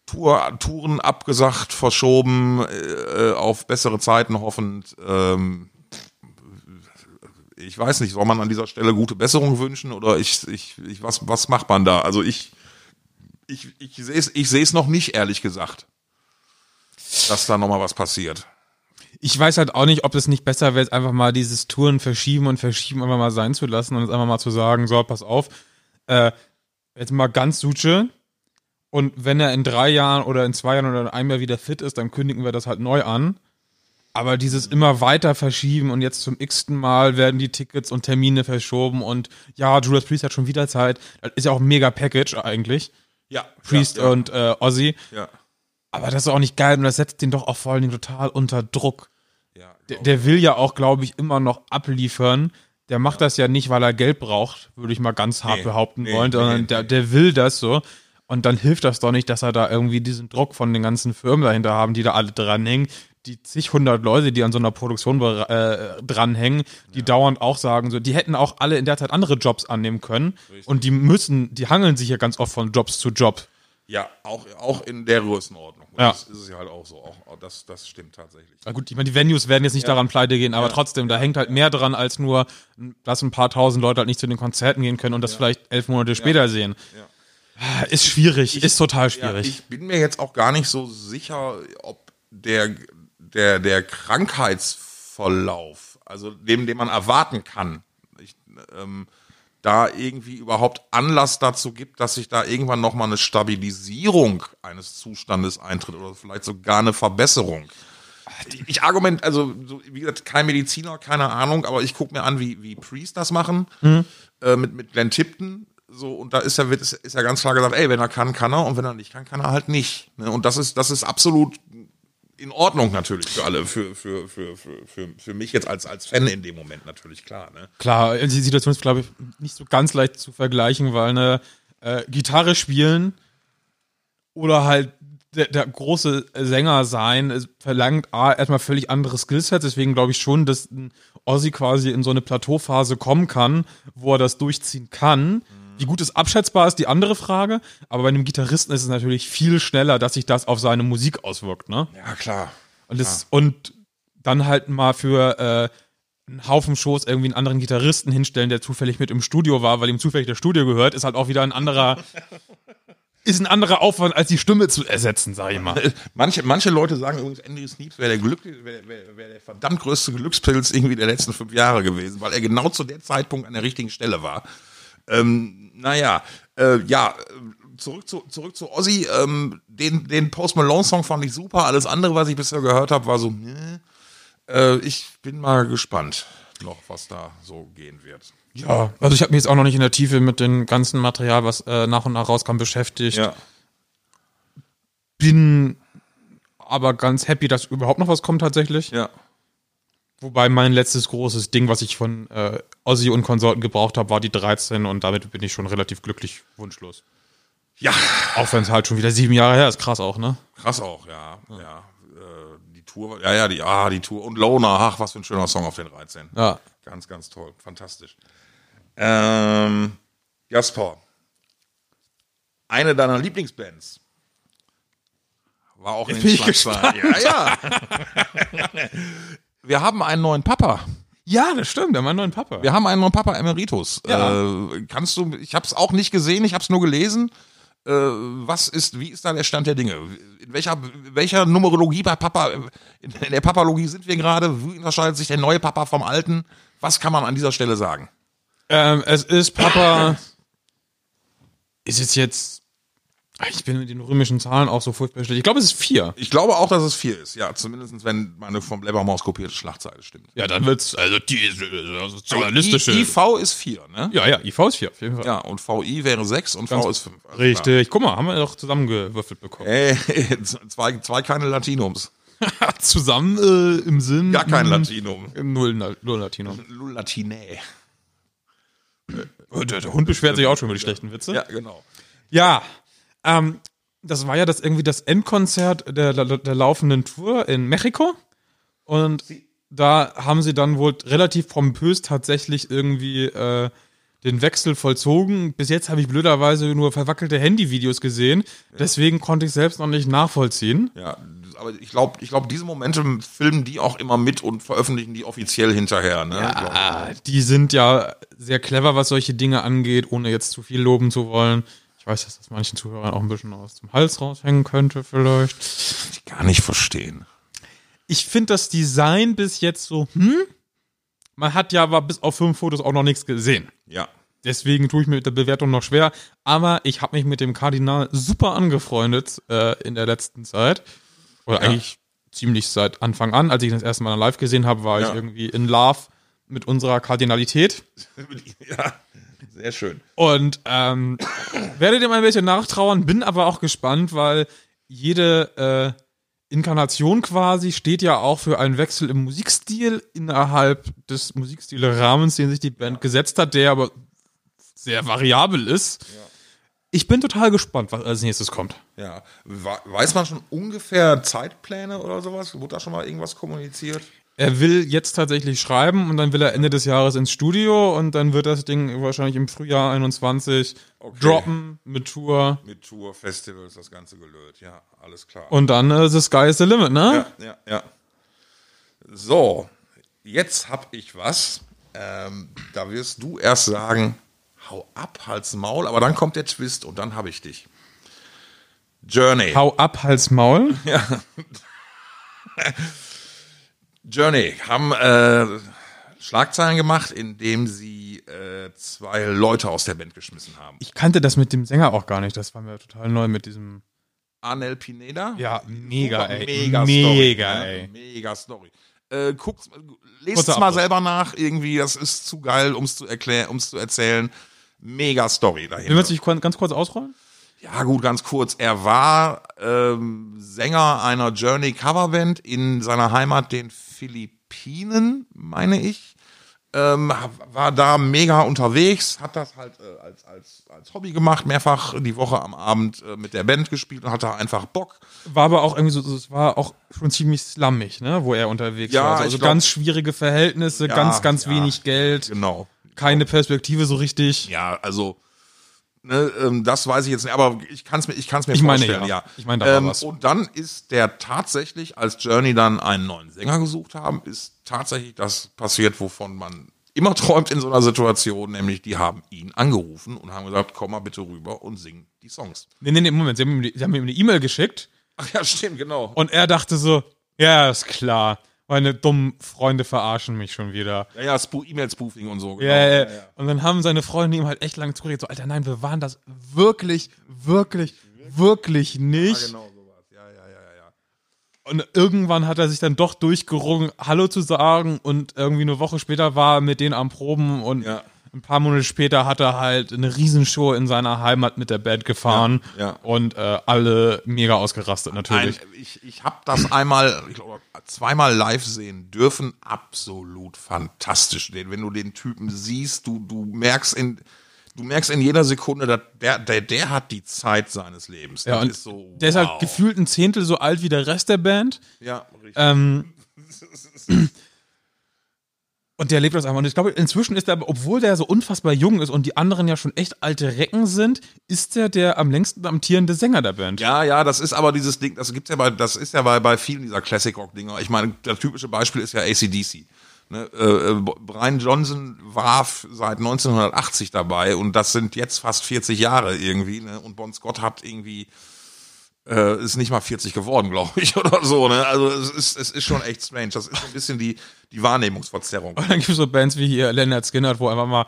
Tour, Touren abgesagt, verschoben, äh, auf bessere Zeiten hoffend. Ähm, ich weiß nicht, soll man an dieser Stelle gute Besserung wünschen oder ich, ich, ich was, was macht man da? Also ich, ich, ich sehe es, ich noch nicht, ehrlich gesagt, dass da nochmal was passiert. Ich weiß halt auch nicht, ob es nicht besser wäre, einfach mal dieses Touren verschieben und verschieben einfach mal sein zu lassen und jetzt einfach mal zu sagen, so, pass auf, äh, jetzt mal ganz Suche und wenn er in drei Jahren oder in zwei Jahren oder in einem Jahr wieder fit ist, dann kündigen wir das halt neu an. Aber dieses immer weiter verschieben und jetzt zum x-ten Mal werden die Tickets und Termine verschoben und ja, Judas Priest hat schon wieder Zeit. Das ist ja auch ein mega Package eigentlich. Ja, Priest ja, ja, und äh, Ozzy. ja, Aber das ist auch nicht geil und das setzt den doch auch vor allen Dingen total unter Druck. ja, Der, der will ja auch, glaube ich, immer noch abliefern. Der macht das ja nicht, weil er Geld braucht, würde ich mal ganz hart Nee, behaupten nee, wollen, sondern nee. der, der will das so. Und dann hilft das doch nicht, dass er da irgendwie diesen Druck von den ganzen Firmen dahinter haben, die da alle dranhängen. Die zig hundert Leute, die an so einer Produktion äh, dranhängen, die dauernd auch sagen, so, die hätten auch alle in der Zeit andere Jobs annehmen können. Und die müssen, die hangeln sich ja ganz oft von Jobs zu Job. Ja, auch, auch in der Größenordnung. Ja. Das ist es ja halt auch so. Auch, auch das, das stimmt tatsächlich. Na gut, ich meine, die Venues werden jetzt nicht daran pleite gehen, aber trotzdem, da hängt halt mehr dran als nur, dass ein paar tausend Leute halt nicht zu den Konzerten gehen können und das vielleicht elf Monate später sehen. Ist schwierig, ist total Ja, schwierig. ich bin mir jetzt auch gar nicht so sicher, ob der, der, der Krankheitsverlauf, also dem, den man erwarten kann, ich, ähm, da irgendwie überhaupt Anlass dazu gibt, dass sich da irgendwann nochmal eine Stabilisierung eines Zustandes eintritt oder vielleicht sogar eine Verbesserung. Ich argument, also so, wie gesagt, kein Mediziner, keine Ahnung, aber ich gucke mir an, wie, wie Priest das machen, äh, mit, mit Glenn Tipton. So, und da ist ja, wird, ist, ist ja ganz klar gesagt, ey, wenn er kann, kann er, und wenn er nicht kann, kann er halt nicht. Ne? Und das ist, das ist absolut in Ordnung natürlich für alle, für, für, für, für, für, mich jetzt als, als Fan in dem Moment natürlich klar. Ne? Klar, die Situation ist, glaube ich, nicht so ganz leicht zu vergleichen, weil eine äh, Gitarre spielen oder halt der, der große Sänger sein, verlangt A, erstmal völlig andere Skillsets, deswegen glaube ich schon, dass ein Ozzy quasi in so eine Plateauphase kommen kann, wo er das durchziehen kann. Wie gut es abschätzbar ist, die andere Frage, aber bei einem Gitarristen ist es natürlich viel schneller, dass sich das auf seine Musik auswirkt, ne? Ja, klar. Und, das, und dann halt mal für äh, einen Haufen Shows irgendwie einen anderen Gitarristen hinstellen, der zufällig mit im Studio war, weil ihm zufällig das Studio gehört, ist halt auch wieder ein anderer, ist ein anderer Aufwand, als die Stimme zu ersetzen, sag ich mal. Manche, manche Leute sagen übrigens, Andy Sneeps wäre der, Glück, wäre wär, wär der verdammt größte Glückspilz irgendwie der letzten fünf Jahre gewesen, weil er genau zu der Zeitpunkt an der richtigen Stelle war. Ähm, naja, äh, ja, zurück zu, zurück zu Ozzy. Ähm, den, den Post Malone-Song fand ich super. Alles andere, was ich bisher gehört habe, war so, äh, ich bin mal gespannt noch, was da so gehen wird. Ja, also ich habe mich jetzt auch noch nicht in der Tiefe mit dem ganzen Material, was äh, nach und nach rauskam, beschäftigt. Bin aber ganz happy, dass überhaupt noch was kommt tatsächlich. ja. Wobei mein letztes großes Ding, was ich von äh, Ozzy und Konsorten gebraucht habe, war die 13 und damit bin ich schon relativ glücklich wunschlos. Ja, Auch wenn es halt schon wieder sieben Jahre her ist, krass auch, ne? krass auch, ja. ja. Äh, die Tour, ja, ja, die, ah, die Tour. Und Loner, ach, was für ein schöner Song auf den 13. Ja. Ganz, ganz toll. Fantastisch. Ähm, Jasper. Eine deiner Lieblingsbands. War auch in Jetzt den bin ich. Ja, ja. Wir haben einen neuen Papa. Ja, das stimmt, der mein neuen Papa. Wir haben einen neuen Papa Emeritus. Ja. Äh, kannst du, ich habe es auch nicht gesehen, ich habe es nur gelesen. Äh, was ist, wie ist da der Stand der Dinge? In welcher, welcher Numerologie bei Papa, in der Papalogie sind wir gerade? Wie unterscheidet sich der neue Papa vom alten? Was kann man an dieser Stelle sagen? Ähm, es ist Papa. ist es jetzt. Ich bin mit den römischen Zahlen auch so furchtbar schlecht. Ich glaube, es ist vier. Ich glaube auch, dass es vier ist. Ja, zumindest wenn meine vom Lebermaus kopierte Schlagzeile stimmt. Ja, dann wird's. Also die ist äh, sozialistische. I, IV ist vier, ne? Ja, ja, IV ist vier, auf jeden Fall. Ja, und VI wäre sechs und Ganz V ist fünf. Also Richtig. Guck mal, haben wir doch zusammengewürfelt bekommen. Ey, zwei, zwei keine Latinums. Zusammen äh, im Sinn. Gar kein Latinum. Null, null Latinum. Latine. Der, der Hund beschwert sich auch schon über die schlechten Witze. Ja, genau. Ja, ähm, das war ja das irgendwie das Endkonzert der, der, der laufenden Tour in Mexiko. Und da haben sie dann wohl relativ pompös tatsächlich irgendwie äh, den Wechsel vollzogen. Bis jetzt habe ich blöderweise nur verwackelte Handyvideos gesehen. Deswegen konnte ich selbst noch nicht nachvollziehen. Ja, aber ich glaube, ich glaube, diese Momente filmen die auch immer mit und veröffentlichen die offiziell hinterher. Ne? Glaub- Ah, die sind ja sehr clever, was solche Dinge angeht, ohne jetzt zu viel loben zu wollen. Ich weiß, dass das manchen Zuhörern auch ein bisschen aus dem Hals raushängen könnte, vielleicht. ich gar nicht verstehen. Ich finde das Design bis jetzt so, hm? Man hat ja aber bis auf fünf Fotos auch noch nichts gesehen. Ja. Deswegen tue ich mir mit der Bewertung noch schwer. Aber ich habe mich mit dem Kardinal super angefreundet äh, in der letzten Zeit. Oder Ja. eigentlich ziemlich seit Anfang an. Als ich ihn das erste Mal live gesehen habe, war Ja. ich irgendwie in Love mit unserer Kardinalität. ja, sehr schön. Und ähm, werde dem ein bisschen nachtrauern, bin aber auch gespannt, weil jede äh, Inkarnation quasi steht ja auch für einen Wechsel im Musikstil innerhalb des Musikstilrahmens, den sich die Band gesetzt hat, der aber sehr variabel ist. Ich bin total gespannt, was als nächstes kommt. Ja. We- Weiß man schon ungefähr Zeitpläne oder sowas? Wurde da schon mal irgendwas kommuniziert? Er will jetzt tatsächlich schreiben und dann will er Ende des Jahres ins Studio und dann wird das Ding wahrscheinlich im Frühjahr 21 Okay. droppen mit Tour. Mit Tour, Festivals, das Ganze gelöst. Ja, alles klar. Und dann äh, the sky is the limit, ne? Ja, ja, ja. So, jetzt hab ich was. Ähm, da wirst du erst sagen, hau ab, Hals, Maul, aber dann kommt der Twist und dann habe ich dich. Journey. Hau ab, Hals, Maul. Journey haben äh, Schlagzeilen gemacht, indem sie äh, zwei Leute aus der Band geschmissen haben. Ich kannte das mit dem Sänger auch gar nicht. Das war mir total neu mit diesem. Anel Pineda. Ja, mega, Super, ey. Mega, Mega, Story, ey. Ne? Mega Story. Äh, guckt's, lest es mal selber nach, irgendwie, das ist zu geil, um es zu erklären, um es zu erzählen. Mega Story dahinter. man sich kon- ganz kurz ausrollen? Ja, gut, ganz kurz. Er war ähm, Sänger einer Journey Coverband in seiner Heimat, den Philippinen, meine ich. Ähm, war da mega unterwegs, hat das halt äh, als, als, als Hobby gemacht, mehrfach die Woche am Abend äh, mit der Band gespielt und hatte einfach Bock. War aber auch irgendwie so, es war auch schon ziemlich slammig, ne, wo er unterwegs Ja, war. Also, also glaub- ganz schwierige Verhältnisse, Ja, ganz, ganz ja. wenig Geld, Genau. keine Perspektive so richtig. Ja, also ne, ähm, das weiß ich jetzt nicht, aber ich kann es mir, ich kann's mir Ich meine, vorstellen, ja. ja. Ich meine, da war ähm, was. Und dann ist der tatsächlich, als Journey dann einen neuen Sänger gesucht haben, ist tatsächlich das passiert, wovon man immer träumt in so einer Situation, nämlich die haben ihn angerufen und haben gesagt, komm mal bitte rüber und sing die Songs. Nee, nee, nee, Moment, sie haben ihm, sie haben ihm eine E-Mail geschickt Ach ja, stimmt, genau. und er dachte so, ja, ist klar, meine dummen Freunde verarschen mich schon wieder. ja, ja, Spoo- E-Mail-Spoofing und so. Genau. Ja, ja, ja. Und dann haben seine Freunde ihm halt echt lange zugeredet, so, Alter, nein, wir waren das wirklich, wirklich, wirklich nicht. Genau sowas. Ja, ja, ja, ja, ja. Und irgendwann hat er sich dann doch durchgerungen, Hallo zu sagen und irgendwie eine Woche später war er mit denen am Proben und Ja. Ein paar Monate später hat er halt eine Riesenshow in seiner Heimat mit der Band gefahren Ja, ja. und äh, alle mega ausgerastet natürlich. ich, ich habe das einmal, ich glaube, zweimal live sehen dürfen. Absolut fantastisch. Wenn du den Typen siehst, du, du merkst in, du merkst in jeder Sekunde, dass der, der, der hat die Zeit seines Lebens. ja, Das und ist so, der ist halt gefühlt ein Zehntel so alt wie der Rest der Band. Ja, richtig. Ähm, und der lebt das einfach. Und ich glaube, inzwischen ist er, obwohl der so unfassbar jung ist und die anderen ja schon echt alte Recken sind, ist er der am längsten amtierende Sänger der Band. Ja, ja, das ist aber dieses Ding, das gibt's ja bei, das ist ja bei, bei vielen dieser Classic Rock Dinger. Ich meine, das typische Beispiel ist ja ACDC. Ne, äh, äh, Brian Johnson war seit 1980 dabei und das sind jetzt fast 40 Jahre irgendwie. Ne? Und Bon Scott hat irgendwie äh, ist nicht mal 40 geworden, glaube ich, oder so. Ne? Also es ist, es ist schon echt strange. Das ist so ein bisschen die, die Wahrnehmungsverzerrung. Und dann gibt es so Bands wie hier Leonard Skinner, wo einfach mal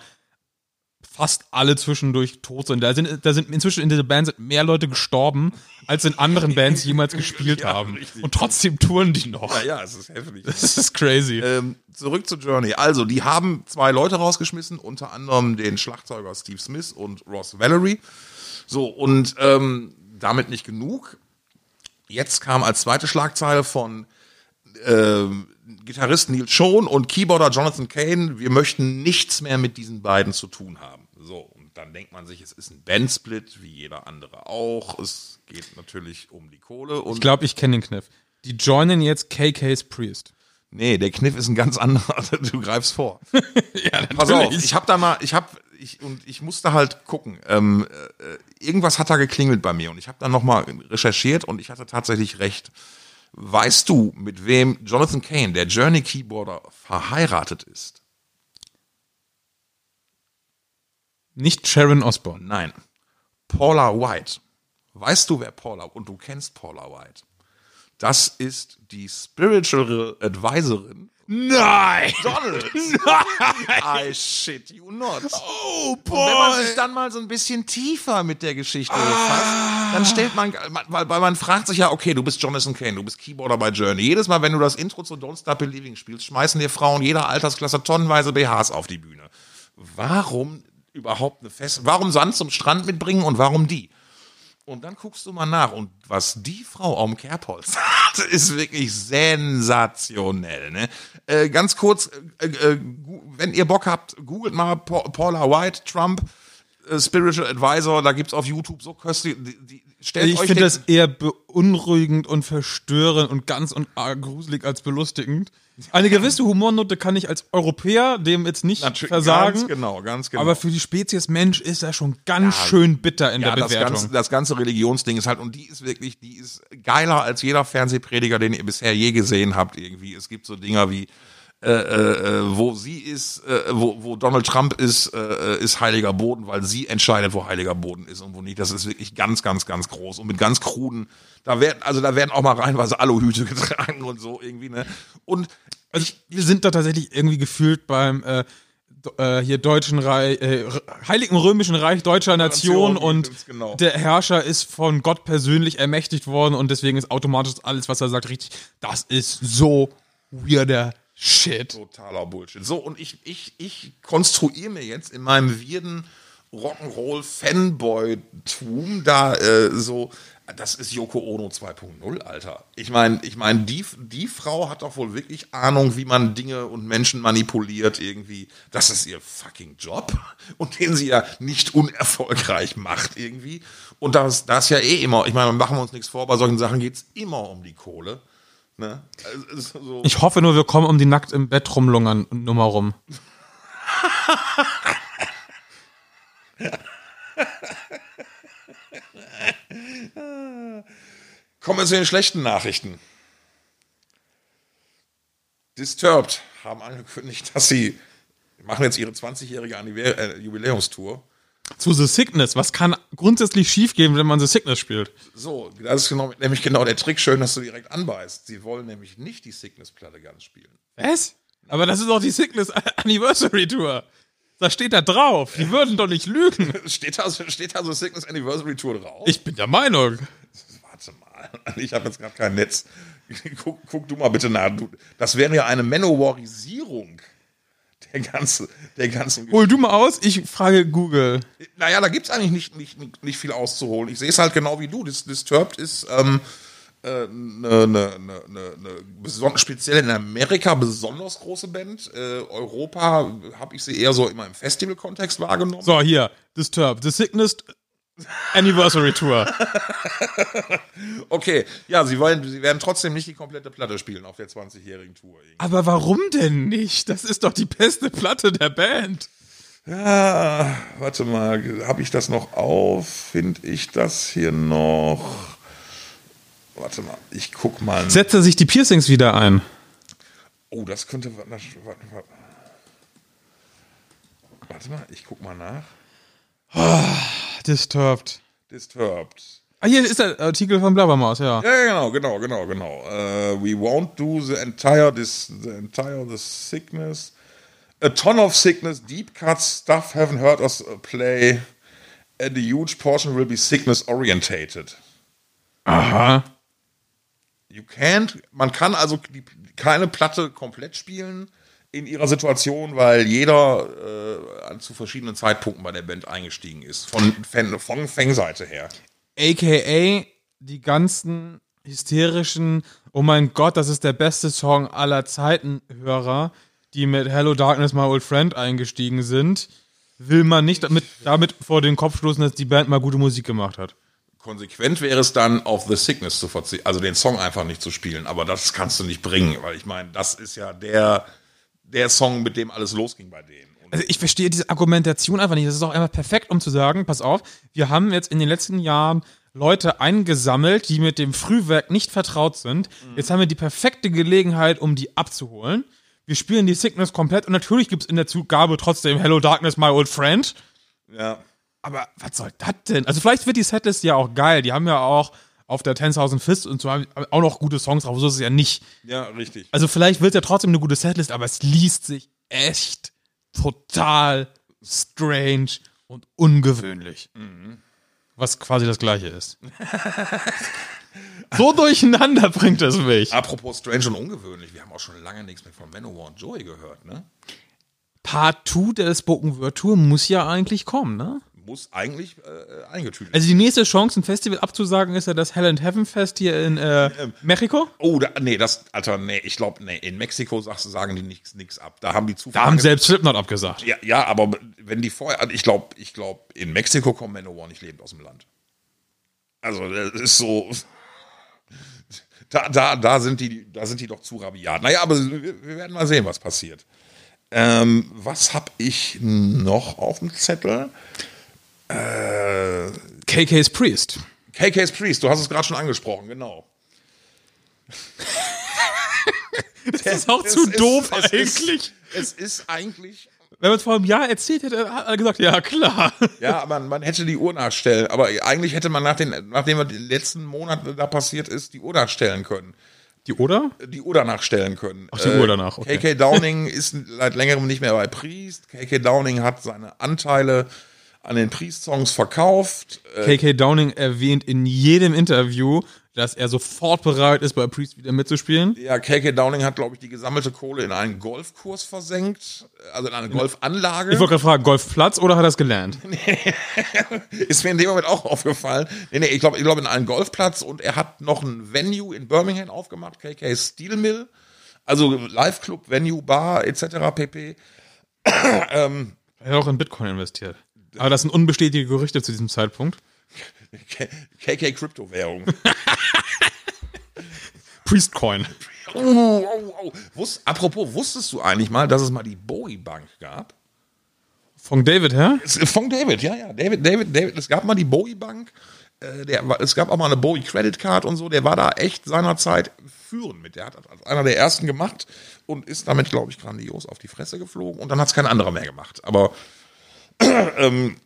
fast alle zwischendurch tot sind. Da sind, da sind inzwischen in dieser Band sind mehr Leute gestorben, als in anderen Bands jemals gespielt Ja, haben. richtig. Und trotzdem touren die noch. Ja, ja, es ist heftig. Das ist crazy. Ähm, zurück zu Journey. Also, die haben zwei Leute rausgeschmissen, unter anderem den Schlagzeuger Steve Smith und Ross Valerie. So, und ähm, damit nicht genug. Jetzt kam als zweite Schlagzeile von ähm, Gitarrist Neil Schon und Keyboarder Jonathan Kane, wir möchten nichts mehr mit diesen beiden zu tun haben. So, und dann denkt man sich, es ist ein Bandsplit, wie jeder andere auch. Es geht natürlich um die Kohle und Ich glaube, ich kenne den Kniff. Die joinen jetzt KK's Priest. nee, der Kniff ist ein ganz anderer. Du greifst vor. Ja, Pass auf, ich habe da mal, ich habe ich und ich musste halt gucken. Ähm, äh, irgendwas hat da geklingelt bei mir und ich habe dann noch mal recherchiert und ich hatte tatsächlich recht. Weißt du, mit wem Jonathan Kane, der Journey Keyboarder, verheiratet ist? Nicht Sharon Osbourne. Nein, Paula White. Weißt du, wer Paula und du kennst Paula White? Das ist die Spiritual Advisorin Nein! Donald. I shit you not. Oh, Und wenn man sich dann mal so ein bisschen tiefer mit der Geschichte befasst, dann stellt man, weil, weil man fragt sich ja, okay, du bist Jonathan Kane, du bist Keyboarder bei Journey. Jedes Mal, wenn du das Intro zu Don't Stop Believing spielst, schmeißen dir Frauen jeder Altersklasse tonnenweise BHs auf die Bühne. Warum überhaupt eine Fest, warum Sand zum Strand mitbringen und warum die? Und dann guckst du mal nach und was die Frau am Kerbholz hat, ist wirklich sensationell. Ne? Äh, ganz kurz, äh, äh, wenn ihr Bock habt, googelt mal Pa- Paula White, Trump, Spiritual Advisor, da gibt's auf YouTube so köstlich, die, die, Ich finde das eher beunruhigend und verstörend und ganz und gruselig als belustigend. Eine gewisse Humornote kann ich als Europäer dem jetzt nicht Natürlich, versagen. Ganz genau, ganz genau. Aber für die Spezies Mensch ist er schon ganz schön bitter in ja, der das Bewertung. ganze, das ganze Religionsding ist halt, und die ist wirklich, die ist geiler als jeder Fernsehprediger, den ihr bisher je gesehen habt, irgendwie. Es gibt so Dinger wie, äh, äh, äh, wo sie ist, äh, wo, wo Donald Trump ist, äh, ist heiliger Boden, weil sie entscheidet, wo heiliger Boden ist und wo nicht. Das ist wirklich ganz, ganz, ganz groß und mit ganz kruden, da werden, also da werden auch mal reinweise Aluhüte getragen und so irgendwie, ne? Und Also wir sind da tatsächlich irgendwie gefühlt beim hier Deutschen Reich, äh, Heiligen Römischen Reich deutscher Nation, Nation, und genau. der Herrscher ist von Gott persönlich ermächtigt worden und deswegen ist automatisch alles, was er sagt, richtig. Das ist so weirder Shit. Totaler Bullshit. So, und ich, ich, ich konstruiere mir jetzt in meinem wirden Rock'n'Roll-Fanboy-Tum da äh, so, das ist Yoko Ono 2.0, Alter. Ich meine, ich meine, die, die Frau hat doch wohl wirklich Ahnung, wie man Dinge und Menschen manipuliert irgendwie. Das ist ihr fucking Job und den sie ja nicht unerfolgreich macht irgendwie. Und das, das ja eh immer, ich meine, machen wir uns nichts vor, bei solchen Sachen geht's immer um die Kohle. Ne? Also, so. Ich hoffe nur, wir kommen um die nackt im Bett rumlungern Nummer rum. Kommen wir zu den schlechten Nachrichten. Disturbed haben angekündigt, dass sie machen jetzt ihre 20-jährige Anniver- äh, Jubiläumstour. Zu The Sickness. Was kann grundsätzlich schiefgehen, wenn man The Sickness spielt? So, das ist genau, nämlich genau der Trick. Schön, dass du direkt anbeißt. Sie wollen nämlich nicht die Sickness-Platte ganz spielen. Was? Aber das ist doch die Sickness Anniversary Tour. Das steht da drauf. Die würden doch nicht lügen. Steht da, steht da so Sickness Anniversary Tour drauf? Ich bin der Meinung. Warte mal, ich habe jetzt gerade kein Netz. Guck, guck du mal bitte nach. Du, das wäre ja eine Manowarisierung der, ganze, der ganzen Hol du mal aus, ich frage Google. Naja, da gibt's eigentlich nicht, nicht, nicht viel auszuholen. Ich sehe es halt genau wie du. Dis Disturbed ist ähm, äh, ne, ne, ne, ne, ne speziell in Amerika besonders große Band. Äh, Europa habe ich sie eher so immer im Festival-Kontext wahrgenommen. So, hier. Disturbed. The Sickness Anniversary Tour. Okay, ja, sie wollen, sie werden trotzdem nicht die komplette Platte spielen auf der 20-jährigen Tour. Aber warum denn nicht? Das ist doch die beste Platte der Band. Ja, warte mal, habe ich das noch auf? Finde ich das hier noch? Warte mal, ich guck mal. Setzt er sich die Piercings wieder ein? Oh, das könnte. Warte, warte, warte. warte mal, ich guck mal nach. Disturbed. Disturbed. Ah, hier ist der Artikel von Blabbermaus, ja. Ja, genau, genau, genau, genau. Uh, we won't do the entire this the entire the sickness. A ton of sickness, deep cuts, stuff haven't heard us play, and a huge portion will be sickness orientated. Aha. You can't, man kann also die, keine Platte komplett spielen in ihrer Situation, weil jeder äh, zu verschiedenen Zeitpunkten bei der Band eingestiegen ist. Von, Fan, von Fangseite her. AKA die ganzen hysterischen, oh mein Gott, das ist der beste Song aller Zeiten Hörer, die mit Hello Darkness My Old Friend eingestiegen sind, will man nicht damit, damit vor den Kopf stoßen, dass die Band mal gute Musik gemacht hat. Konsequent wäre es dann, auf The Sickness zu verzichten, also den Song einfach nicht zu spielen. Aber das kannst du nicht bringen, weil ich meine, das ist ja der, der Song, mit dem alles losging bei denen. Also ich verstehe diese Argumentation einfach nicht. Das ist auch einfach perfekt, um zu sagen, pass auf, wir haben jetzt in den letzten Jahren Leute eingesammelt, die mit dem Frühwerk nicht vertraut sind. Jetzt haben wir die perfekte Gelegenheit, um die abzuholen. Wir spielen die Sickness komplett und natürlich gibt es in der Zugabe trotzdem Hello Darkness, my old friend. ja. Aber was soll das denn? Also vielleicht wird die Setlist ja auch geil. Die haben ja auch auf der 10.000 Fists und so haben auch noch gute Songs drauf. So ist es ja nicht. ja, richtig. Also vielleicht wird es ja trotzdem eine gute Setlist, aber es liest sich echt total strange und ungewöhnlich. Was quasi das gleiche ist. so durcheinander bringt es mich. Apropos strange und ungewöhnlich, wir haben auch schon lange nichts mehr von Manowar und Joey gehört, ne? Part 2 der Spoken Word Tour muss ja eigentlich kommen, ne? Muss eigentlich äh, eingetütet Also die nächste Chance, ein Festival abzusagen, ist ja das Hell and Heaven Fest hier in äh, Mexiko. Oh, da, nee, das, Alter, nee, ich glaube, nee, in Mexiko sagst, sagen die nichts nix ab. Da haben die Zufall. Da haben selbst Slipknot abgesagt. ja, ja, aber wenn die vorher, also ich glaube, ich glaube, in Mexiko kommt Manowar nicht lebend aus dem Land. Also, das ist so. Da, da, da, sind die, da sind die doch zu rabiat. Naja, aber wir, wir werden mal sehen, was passiert. Ähm, was habe ich noch auf dem Zettel? Äh, KK's Priest. KK's Priest, du hast es gerade schon angesprochen, genau. Das ist auch zu ist- doof es eigentlich. Ist, es ist eigentlich Wenn man es vor einem Jahr erzählt hätte, hat er gesagt, ja klar. Ja, man, man hätte die Uhr nachstellen, aber eigentlich hätte man nach den, nachdem was den letzten Monaten da passiert ist, die Uhr nachstellen können. Die Oder? Die Uhr danach stellen können. Äh, Ach, die Uhr danach, okay. KK Downing ist seit längerem nicht mehr bei Priest. KK Downing hat seine Anteile an den Priest-Songs verkauft. Äh, KK Downing erwähnt in jedem Interview, dass er sofort bereit ist, bei Priest wieder mitzuspielen. ja, KK Downing hat, glaube ich, die gesammelte Kohle in einen Golfkurs versenkt, also in eine Golfanlage. Ich wollte gerade fragen, Golfplatz oder hat er es gelernt? ist mir in dem Moment auch aufgefallen. Nee, nee, ich glaube, ich glaube in einen Golfplatz und er hat noch ein Venue in Birmingham aufgemacht, KK Steel Mill. Also Live-Club, Venue, Bar etc. pp. Er hat auch in Bitcoin investiert. Aber das sind unbestätigte Gerüchte zu diesem Zeitpunkt. KK Kryptowährung. Priestcoin. oh, oh, oh. Wusst, apropos, wusstest du eigentlich mal, dass es mal die Bowie Bank gab? Von David? Es- Von David, ja, ja. David, David, David. Es gab mal die Bowie Bank. Äh, der, es gab auch mal eine Bowie Credit Card und so. Der war da echt seinerzeit führend mit. Der hat das als einer der ersten gemacht und ist damit, glaube ich, grandios auf die Fresse geflogen. Und dann hat es kein anderer mehr gemacht. Aber ähm,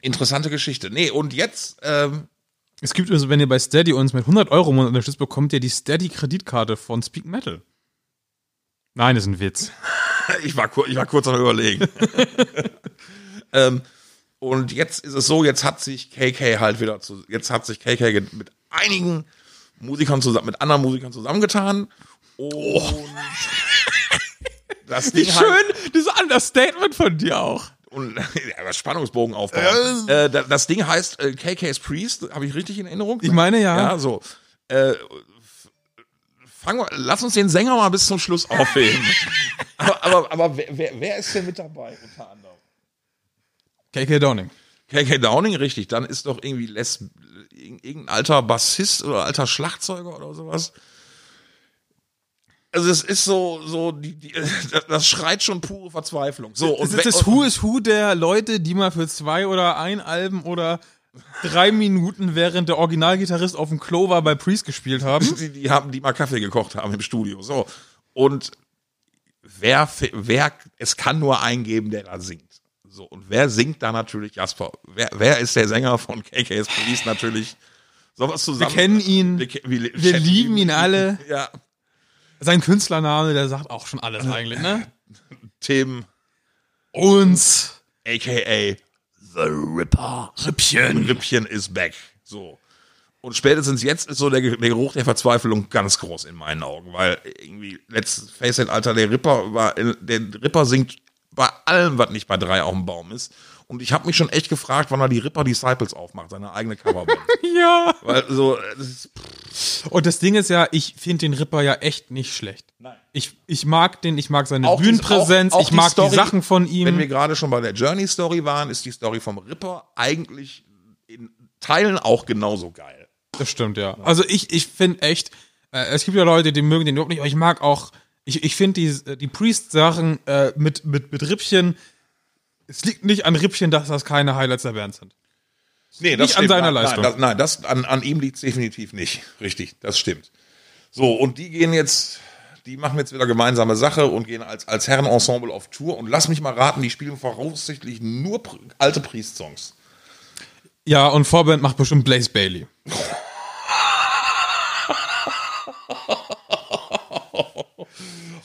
interessante Geschichte. Nee, und jetzt, ähm, Es gibt übrigens, wenn ihr bei Steady uns mit 100 Euro im Monat unterstützt, bekommt ihr die Steady-Kreditkarte von Speak Metal. Nein, ist ein Witz. ich, war, ich war kurz am Überlegen. ähm, und jetzt ist es so, jetzt hat sich KK halt wieder zu, jetzt hat sich KK mit einigen Musikern zusammen, mit anderen Musikern zusammengetan. Und das Wie Ding halt, schön, dieses Understatement von dir auch. Und ja, Spannungsbogen aufbauen. Äh, da- das Ding heißt äh, KK's Priest, habe ich richtig in Erinnerung? Ich meine, ja. Ja, so. Äh, fangen wir, lass uns den Sänger mal bis zum Schluss aufheben. aber aber, aber wer, wer, wer ist denn mit dabei unter anderem? KK Downing. KK Downing, richtig. Dann ist doch irgendwie Les, irg- irgendein alter Bassist oder alter Schlagzeuger oder sowas. Also es ist so, so die, die, das- das schreit schon pure Verzweiflung. So Das we- ist das Who is Who der Leute, die mal für zwei oder ein Album oder drei Minuten, während der Originalgitarrist auf dem Klo war, bei Priest gespielt haben. die, die haben, die mal Kaffee gekocht haben im Studio. So und wer, wer, es kann nur einen geben, der da singt. So und wer singt da natürlich Jasper? Wer, wer ist der Sänger von KK's Police natürlich? Sowas Wir zusammen. kennen ihn. Wir, wir, Wir lieben ihn alle. Ja, Sein Künstlername, der sagt auch schon alles eigentlich, ne? Tim, Uns. aka The Ripper. Rippchen. Rippchen is back. So. Und spätestens jetzt ist so der, der Geruch der Verzweiflung ganz groß in meinen Augen, weil irgendwie, let's face it, Alter, der Ripper war, der Ripper singt bei allem, was nicht bei drei auf dem Baum ist. Und ich habe mich schon echt gefragt, wann er die Ripper Disciples aufmacht, seine eigene Coverband. Ja. Weil so, das Und das Ding ist ja, ich finde den Ripper ja echt nicht schlecht. Nein. Ich, ich mag den, ich mag seine Auch die- Bühnenpräsenz, auch- auch ich die mag Story, die Sachen von ihm. wenn wir gerade schon bei der Journey-Story waren, ist die Story vom Ripper eigentlich in Teilen auch genauso geil. Das stimmt, ja. Also ich, ich finde echt, äh, es gibt ja Leute, die mögen den überhaupt nicht, aber ich mag auch, ich, ich finde die, die Priest-Sachen äh, mit, mit, mit Rippchen, es liegt nicht an Rippchen, dass das keine Highlights der Band sind. Nee, Nicht an seiner nein, Leistung. Nein, das, nein, das, an, an ihm liegt es definitiv nicht. Richtig, das stimmt. So, und die gehen jetzt, die machen jetzt wieder gemeinsame Sache und gehen als, als Herrenensemble auf Tour. Und lass mich mal raten, die spielen voraussichtlich nur alte Priest-Songs. Ja, und Vorband macht bestimmt Blaze Bailey.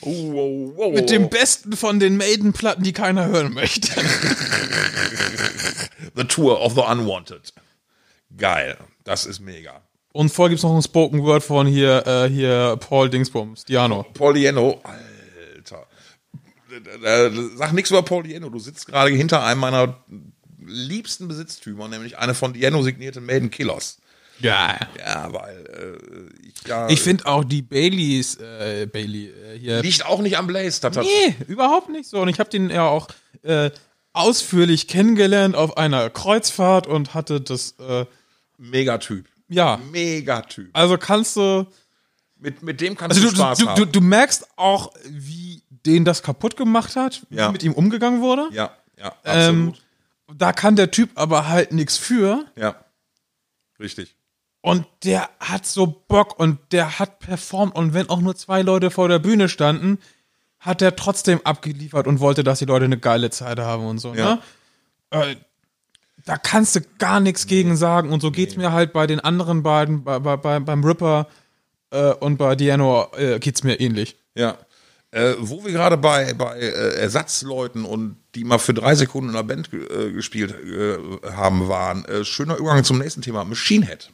Oh, oh, oh, Mit dem besten von den Maiden-Platten, die keiner hören möchte. The Tour of the Unwanted. Geil, das ist mega. Und vorher gibt's noch ein Spoken Word von hier, äh, hier Paul Dingsbums, Diano. Paul Diano, Alter. Äh, Sag nichts über Paul Diano. Du sitzt gerade hinter einem meiner liebsten Besitztümer, nämlich eine von Diano signierte Maiden Killers. Ja. Ja, weil äh, ich ja. Ich finde auch die Baileys, äh, Bailey, äh, hier. liegt auch nicht am Blaze. Hat, Nee, überhaupt nicht so. Und ich habe den ja auch äh, ausführlich kennengelernt auf einer Kreuzfahrt und hatte das, äh, Megatyp. ja. Megatyp. Also kannst du, Mit, mit dem kannst also du du, Spaß du, du, haben. du merkst auch, wie den das kaputt gemacht hat, Ja. wie mit ihm umgegangen wurde. ja, ja, Ähm, absolut. da kann der Typ aber halt nichts für. ja. Richtig. Und der hat so Bock und der hat performt. Und wenn auch nur zwei Leute vor der Bühne standen, hat er trotzdem abgeliefert und wollte, dass die Leute eine geile Zeit haben und so. Ja. Ne? Äh, da kannst du gar nichts gegen sagen. Und so geht's mir halt bei den anderen beiden, bei, bei, bei, beim Ripper äh, und bei Diano äh, geht's mir ähnlich. Ja. Äh, wo wir gerade bei, bei äh, Ersatzleuten und die mal für drei Sekunden in einer Band äh, gespielt äh, haben, waren, äh, schöner Übergang zum nächsten Thema, Machine Head.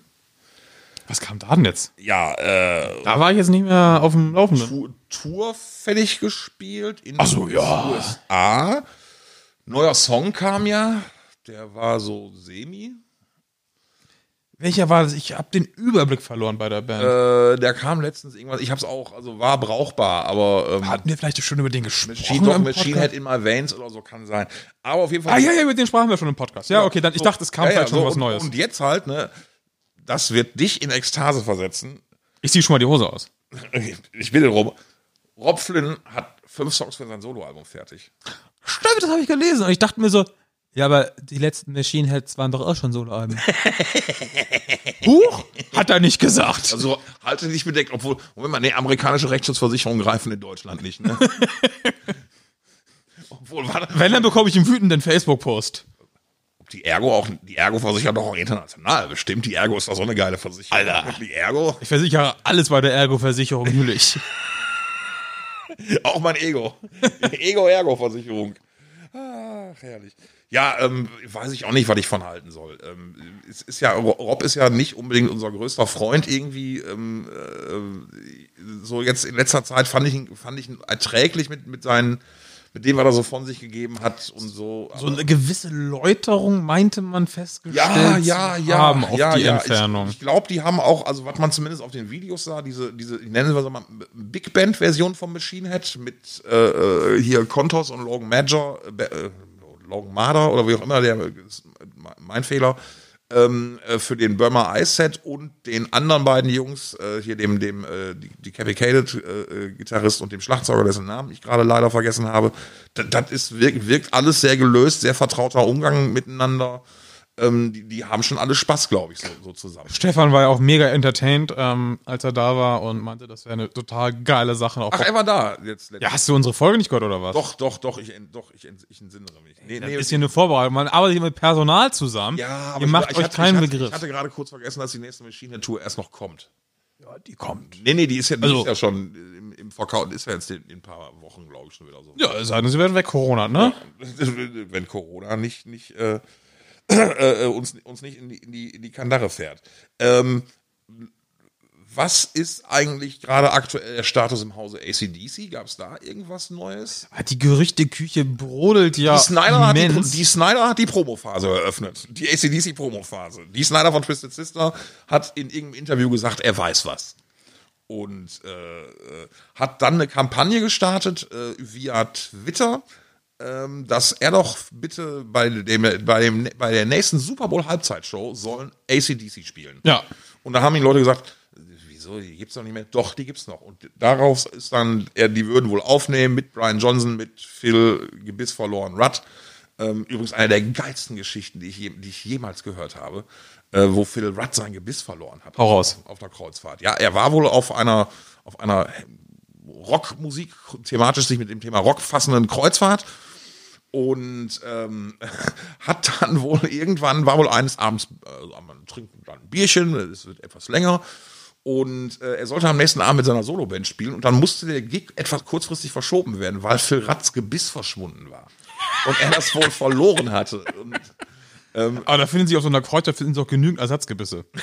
Was kam da denn jetzt? Ja, äh, Da war ich jetzt nicht mehr auf dem Laufenden. Tour, Tour fertig gespielt in Ach so, den ja. USA. Neuer Song kam ja, der war so semi. Welcher war das? Ich habe den Überblick verloren bei der Band. Äh, der kam letztens irgendwas, ich hab's auch, also war brauchbar, aber ähm, Hatten wir vielleicht schon über den gesprochen? Machine, doch, Machine? Head in my veins oder so kann sein. Aber auf jeden Fall. Ah, ja, ja, mit denen sprachen wir schon im Podcast. Ja, okay, dann, ich So, dachte, es kam ja, ja, vielleicht schon so, was und, Neues. Und jetzt halt, ne, das wird dich in Ekstase versetzen. ich ziehe schon mal die Hose aus. Ich bitte Rob. Rob Flynn hat fünf Songs für sein Soloalbum fertig. Stimmt, das habe ich gelesen. Und ich dachte mir so, ja, aber die letzten Machine Heads waren doch auch schon Soloalben. Huch, hat er nicht gesagt. Also halte dich bedeckt, obwohl, Moment mal, nee, amerikanische Rechtsschutzversicherungen greifen in Deutschland nicht, ne? obwohl, warte, Wenn, dann bekomme ich einen wütenden Facebook-Post. Die Ergo auch, die Ergo versichert doch auch international. Bestimmt, die Ergo ist doch so eine geile Versicherung. Alter. Die Ergo, Ich versichere alles bei der Ergo-Versicherung, Jülich. auch mein Ego. Ego-Ergo-Versicherung. Ach, herrlich. Ja, ähm, weiß ich auch nicht, was ich von halten soll. Ähm, es ist ja, Rob ist ja nicht unbedingt unser größter Freund irgendwie. Ähm, äh, so jetzt in letzter Zeit fand ich ihn, fand ich ihn erträglich mit, mit seinen, mit dem, was er so von sich gegeben hat und so. So eine gewisse Läuterung meinte man festgestellt ja, ja, ja, haben auf ja, die ja. Entfernung. Ich, ich glaube, die haben auch, also was man zumindest auf den Videos sah, diese, diese, ich nenne es mal Big Band Version vom Machine Head mit äh, äh, hier Kontos und Logan Major, äh, äh, Logan Marder oder wie auch immer, der ist mein Fehler. Ähm, äh, für den Burma Ice Set und den anderen beiden Jungs, äh, hier dem, dem äh, die, Capicated äh, äh, Gitarrist und dem Schlagzeuger, dessen Namen ich gerade leider vergessen habe. Das, das ist wirkt, wirkt alles sehr gelöst, sehr vertrauter Umgang miteinander. Ähm, die, die haben schon alle Spaß, glaube ich, so, so zusammen. Stefan war ja auch mega entertained, ähm, als er da war und meinte, das wäre eine total geile Sache. Auch Ach, er war da jetzt. ja, hast du unsere Folge nicht gehört oder was? Doch, doch, doch, ich, doch, ich, ich entsinnere mich. Nee, Das ist hier eine Vorbereitung. Man arbeitet hier mit Personal zusammen. ja, aber Ihr ich, macht ich euch hatte, keinen hatte, Begriff. Ich hatte gerade kurz vergessen, dass die nächste Machine-Tour erst noch kommt. ja, die kommt. Nee, nee, die ist ja, die Also- ist ja schon im, im Verkauf, ist ja jetzt in, in ein paar Wochen, glaube ich, schon wieder so. Ja, es sei denn, sie werden weg Corona, ne? Wenn Corona nicht, nicht äh, äh, uns, uns nicht in die, in, die, in die Kandare fährt. Ähm, Was ist eigentlich gerade aktuell der Status im Hause ACDC? Gab es da irgendwas Neues? Die Gerüchteküche brodelt ja. Die Snyder, hat die, die Snyder hat die Promophase eröffnet. Die ACDC-Promophase. Die Snyder von Twisted Sister hat in irgendeinem Interview gesagt, er weiß was. Und äh, äh, hat dann eine Kampagne gestartet äh, via Twitter, ähm, dass er doch bitte bei, dem, bei, dem, bei der nächsten Super Bowl Halbzeitshow sollen ACDC spielen. Ja. Und da haben die Leute gesagt, wieso, die gibt's doch nicht mehr. Doch, die gibt's noch. Und daraus ist dann, er, die würden wohl aufnehmen mit Brian Johnson, mit Phil Gebiss verloren Rudd. Ähm, übrigens eine der geilsten Geschichten, die ich, je, die ich jemals gehört habe, äh, wo Phil Rudd sein Gebiss verloren hat. Hau raus. Auf der Kreuzfahrt. Ja, er war wohl auf einer, auf einer Rockmusik, thematisch sich mit dem Thema Rock fassenden Kreuzfahrt und ähm, hat dann wohl irgendwann, war wohl eines Abends, äh, man trinkt dann ein Bierchen, es wird etwas länger und äh, er sollte am nächsten Abend mit seiner Soloband spielen und dann musste der Gig etwas kurzfristig verschoben werden, weil Phil Ratz Gebiss verschwunden war und er das wohl verloren hatte. Und, Aber da finden sie auf so einer da finden sie auch genügend Ersatzgebisse.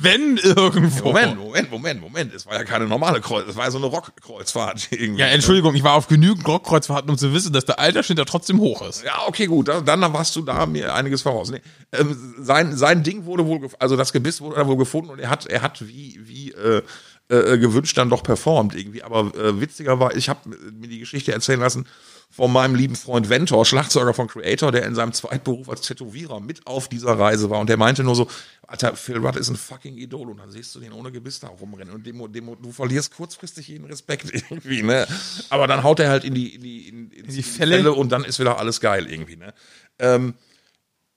Wenn irgendwo. Moment, Moment, Moment, Moment, es war ja keine normale Kreuz, es war ja so eine Rockkreuzfahrt irgendwie. Ja, Entschuldigung, ich war auf genügend Rockkreuzfahrten, um zu wissen, dass der Altersschnitt da trotzdem hoch ist. Ja, okay, gut, dann, dann warst du da mir einiges voraus. Nee, ähm, sein, sein Ding wurde wohl, also das Gebiss wurde da wohl gefunden und er hat, er hat wie, wie äh, äh, gewünscht dann doch performt irgendwie. Aber äh, witziger war, ich habe mir die Geschichte erzählen lassen von meinem lieben Freund Ventor, Schlagzeuger von Creator, der in seinem Zweitberuf als Tätowierer mit auf dieser Reise war. Und der meinte nur so, Alter, Phil Rudd ist ein fucking Idol. Und dann siehst du den ohne Gebiss da rumrennen. Und dem, dem, du verlierst kurzfristig jeden Respekt irgendwie, ne? Aber dann haut er halt in die, in die, in, in die Fälle. und dann ist wieder alles geil irgendwie, ne? Ähm,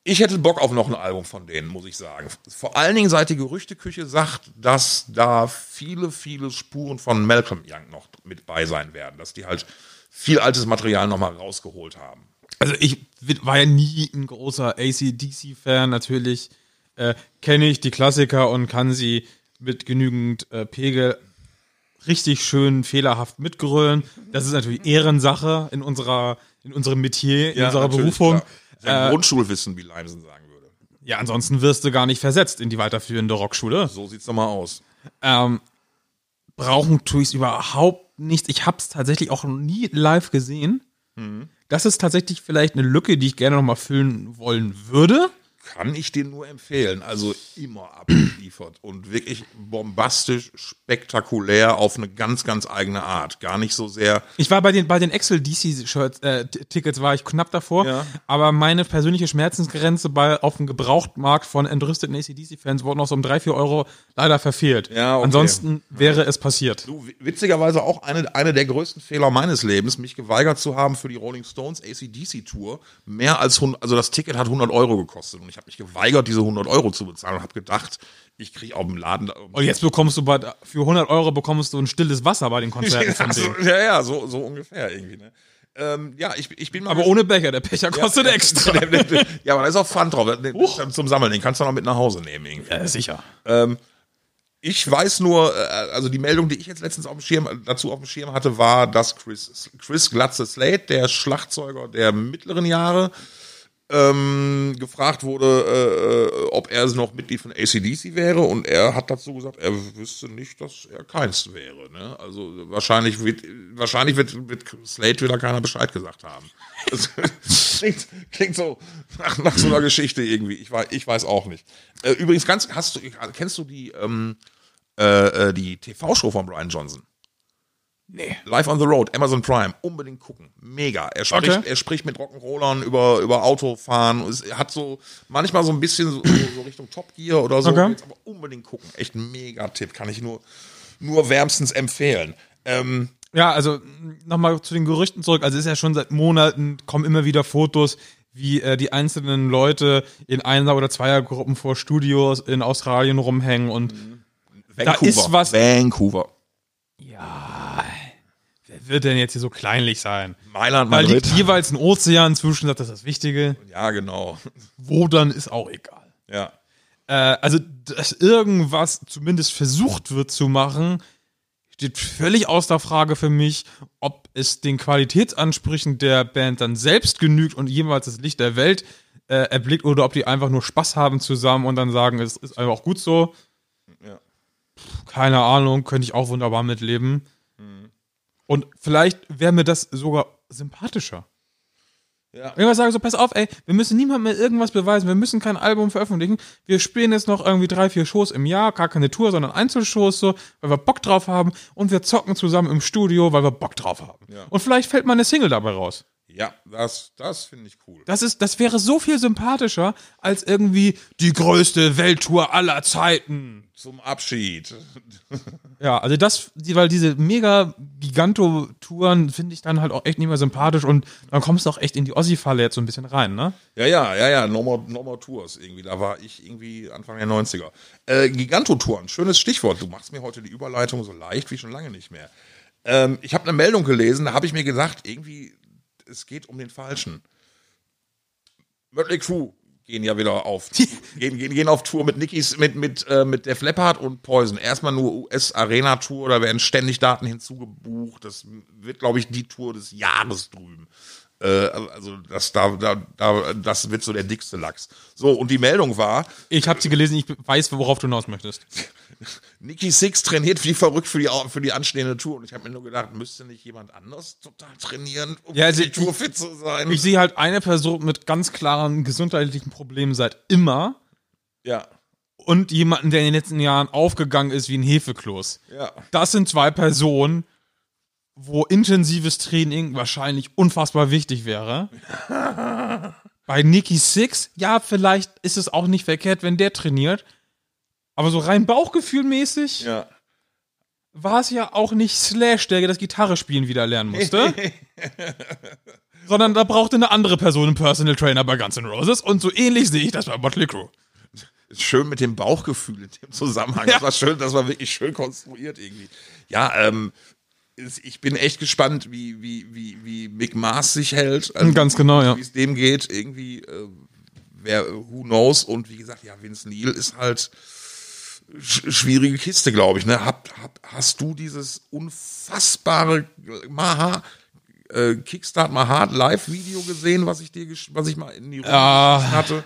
ich hätte Bock auf noch ein Album von denen, muss ich sagen. Vor allen Dingen seit die Gerüchteküche sagt, dass da viele, viele Spuren von Malcolm Young noch mit bei sein werden. Dass die halt viel altes Material nochmal rausgeholt haben. Also ich war ja nie ein großer ACDC-Fan. Natürlich äh, kenne ich die Klassiker und kann sie mit genügend äh, Pegel richtig schön fehlerhaft mitgrölen. Das ist natürlich Ehrensache in unserer in unserem Metier, in unserer natürlich, Berufung. Sein Grundschulwissen, wie Leimsen sagen würde. Ja, ansonsten wirst du gar nicht versetzt in die weiterführende Rockschule. So sieht's doch mal aus. Ähm, brauchen tue ich es überhaupt nicht. Ich habe es tatsächlich auch noch nie live gesehen. Das ist tatsächlich vielleicht eine Lücke, die ich gerne noch mal füllen wollen würde. Kann ich dir nur empfehlen. Also immer abgeliefert und wirklich bombastisch, spektakulär auf eine ganz, ganz eigene Art. Gar nicht so sehr. Ich war bei den, bei den Excel DC Shirts, äh, Tickets war ich knapp davor, Ja. aber meine persönliche Schmerzensgrenze bei, auf dem Gebrauchtmarkt von entrüsteten ACDC-Fans wurde noch so um 3, 4 Euro leider verfehlt. Ja, okay. Ansonsten wäre es passiert. Du, witzigerweise auch eine, eine der größten Fehler meines Lebens, mich geweigert zu haben für die Rolling Stones ACDC Tour. Mehr als 100, also das Ticket hat 100 Euro gekostet und ich habe mich geweigert, diese 100 Euro zu bezahlen und habe gedacht, ich kriege auch im Laden. Und jetzt bekommst du bei, für 100 Euro bekommst du ein stilles Wasser bei den Konzerten von ja, so, ja, ja, so, so ungefähr irgendwie. Ne? Ähm, ja, ich, ich bin mal Aber ohne Becher, der Becher kostet extra. ja, aber da ist auch Pfand drauf. Den, den, zum Sammeln, den kannst du noch mit nach Hause nehmen. Irgendwie. Ja, sicher. Ich weiß nur, äh, also die Meldung, die ich jetzt letztens auf dem Schirm, dazu auf dem Schirm hatte, war, dass Chris, Chris Glatze Slade, der Schlagzeuger der mittleren Jahre, ähm, gefragt wurde, äh, ob er noch Mitglied von ACDC wäre und er hat dazu gesagt, er wüsste nicht, dass er keins wäre. Ne? Also wahrscheinlich wird, wahrscheinlich wird, wird Slade wieder keiner Bescheid gesagt haben. Klingt, klingt so nach, nach so einer Geschichte irgendwie. Ich weiß, ich weiß auch nicht. Äh, übrigens, ganz, hast du, kennst du die, ähm, äh, äh, die TV-Show von Brian Johnson? Nee. Live on the Road, Amazon Prime, unbedingt gucken. Mega. Er spricht, Okay. er spricht mit Rock'n'Rollern über, über Autofahren. Es- Er hat so manchmal so ein bisschen so, so Richtung Top Gear oder so. Okay. Aber unbedingt gucken. Echt ein mega Tipp. Kann ich nur, nur wärmstens empfehlen. Ähm, Ja, also nochmal zu den Gerüchten zurück. Also es ist ja schon seit Monaten, kommen immer wieder Fotos, wie äh, die einzelnen Leute in Einer- oder Zweiergruppen vor Studios in Australien rumhängen und Vancouver. ist was- Vancouver. wer wird denn jetzt hier so kleinlich sein? Mailand, Da liegt jeweils ein Ozean zwischen, das ist das Wichtige. Ja, genau. Wo dann ist auch egal. Ja. Äh, also, dass irgendwas zumindest versucht wird zu machen, steht völlig außer Frage für mich, ob es den Qualitätsansprüchen der Band dann selbst genügt und jemals das Licht der Welt äh, erblickt oder ob die einfach nur Spaß haben zusammen und dann sagen, es ist einfach auch gut so. Ja. keine Ahnung, könnte ich auch wunderbar mitleben. Und vielleicht wäre mir das sogar sympathischer. Ja. Irgendwas sagen so, pass auf, ey, wir müssen niemandem mehr irgendwas beweisen, wir müssen kein Album veröffentlichen, wir spielen jetzt noch irgendwie drei, vier Shows im Jahr, gar keine Tour, sondern Einzelshows so, weil wir Bock drauf haben und wir zocken zusammen im Studio, weil wir Bock drauf haben. Ja. Und vielleicht fällt mal eine Single dabei raus. Ja, das, das finde ich cool. Das ist, das wäre so viel sympathischer als irgendwie die größte Welttour aller Zeiten. Zum Abschied. Ja, also das, weil diese mega Giganto-Touren finde ich dann halt auch echt nicht mehr sympathisch und dann kommst du auch echt in die Ossi-Falle jetzt so ein bisschen rein, ne? Ja, ja, ja, ja, No More, no More Tours irgendwie. Da war ich irgendwie Anfang der 90er. Äh, Gigantotouren, schönes Stichwort. Du machst mir heute die Überleitung so leicht wie schon lange nicht mehr. Ähm, ich habe eine Meldung gelesen, da habe ich mir gedacht, irgendwie, es geht um den Falschen. Mötley Crew gehen ja wieder auf. gehen, gehen, gehen auf Tour mit Nickies, mit, mit, äh, mit Def Leppard und Poison. Erstmal nur US-Arena-Tour, da werden ständig Daten hinzugebucht. Das wird, glaube ich, die Tour des Jahres drüben. Äh, also das, da, da, da, das wird so der dickste Lachs. So, und die Meldung war, Ich habe sie gelesen, ich weiß, worauf du hinaus möchtest. Nikki Six trainiert wie verrückt für die, für die anstehende Tour. Und ich habe mir nur gedacht, müsste nicht jemand anders total trainieren, um Ja, also die Tour fit zu sein? Ich sehe halt eine Person mit ganz klaren gesundheitlichen Problemen seit immer ja, und jemanden, der in den letzten Jahren aufgegangen ist wie ein Hefekloß. ja. Das sind zwei Personen, wo intensives Training wahrscheinlich unfassbar wichtig wäre. Bei Nicky Six, ja, vielleicht ist es auch nicht verkehrt, wenn der trainiert. Aber so rein Bauchgefühlmäßig Ja. war es ja auch nicht Slash, der das Gitarre spielen wieder lernen musste. sondern da brauchte eine andere Person einen Personal Trainer bei Guns N' Roses. Und so ähnlich sehe ich das bei Motley Crue. Schön mit dem Bauchgefühl in dem Zusammenhang. Ja. Das war schön, das war wirklich schön konstruiert irgendwie. Ja, ähm, ich bin echt gespannt, wie, wie, wie, wie Mick Mars sich hält. Also, Ganz genau, ja. Wie es dem geht, irgendwie, äh, wer, who knows. Und wie gesagt, ja, Vince Neil ist halt sch schwierige Kiste, glaube ich. Ne? Hab, hab, hast du dieses unfassbare Maha, äh, Kickstart Mahat Live-Video gesehen, was ich dir, was ich mal in die Runde geschmissen hatte?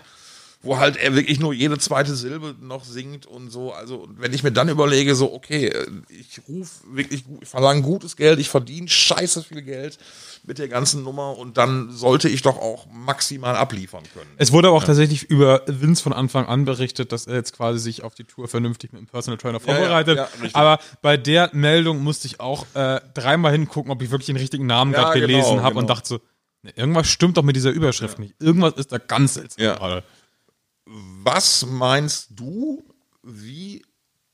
Wo halt er wirklich nur jede zweite Silbe noch singt und so. Also, und wenn ich mir dann überlege, so, okay, äh, ich rufe wirklich, ich verlange gutes Geld, ich verdiene scheiße viel Geld mit der ganzen Nummer und dann sollte ich doch auch maximal abliefern können. Es wurde aber auch tatsächlich über Vince von Anfang an berichtet, dass er jetzt quasi sich auf die Tour vernünftig mit dem Personal Trainer Ja, ja, vorbereitet. ja, richtig. aber bei der Meldung musste ich auch äh, dreimal hingucken, ob ich wirklich den richtigen Namen Ja, gerade genau, gelesen habe und genau. dachte so, irgendwas stimmt doch mit dieser Überschrift nicht. Irgendwas ist da ganz seltsam Ja. gerade. Was meinst du, wie,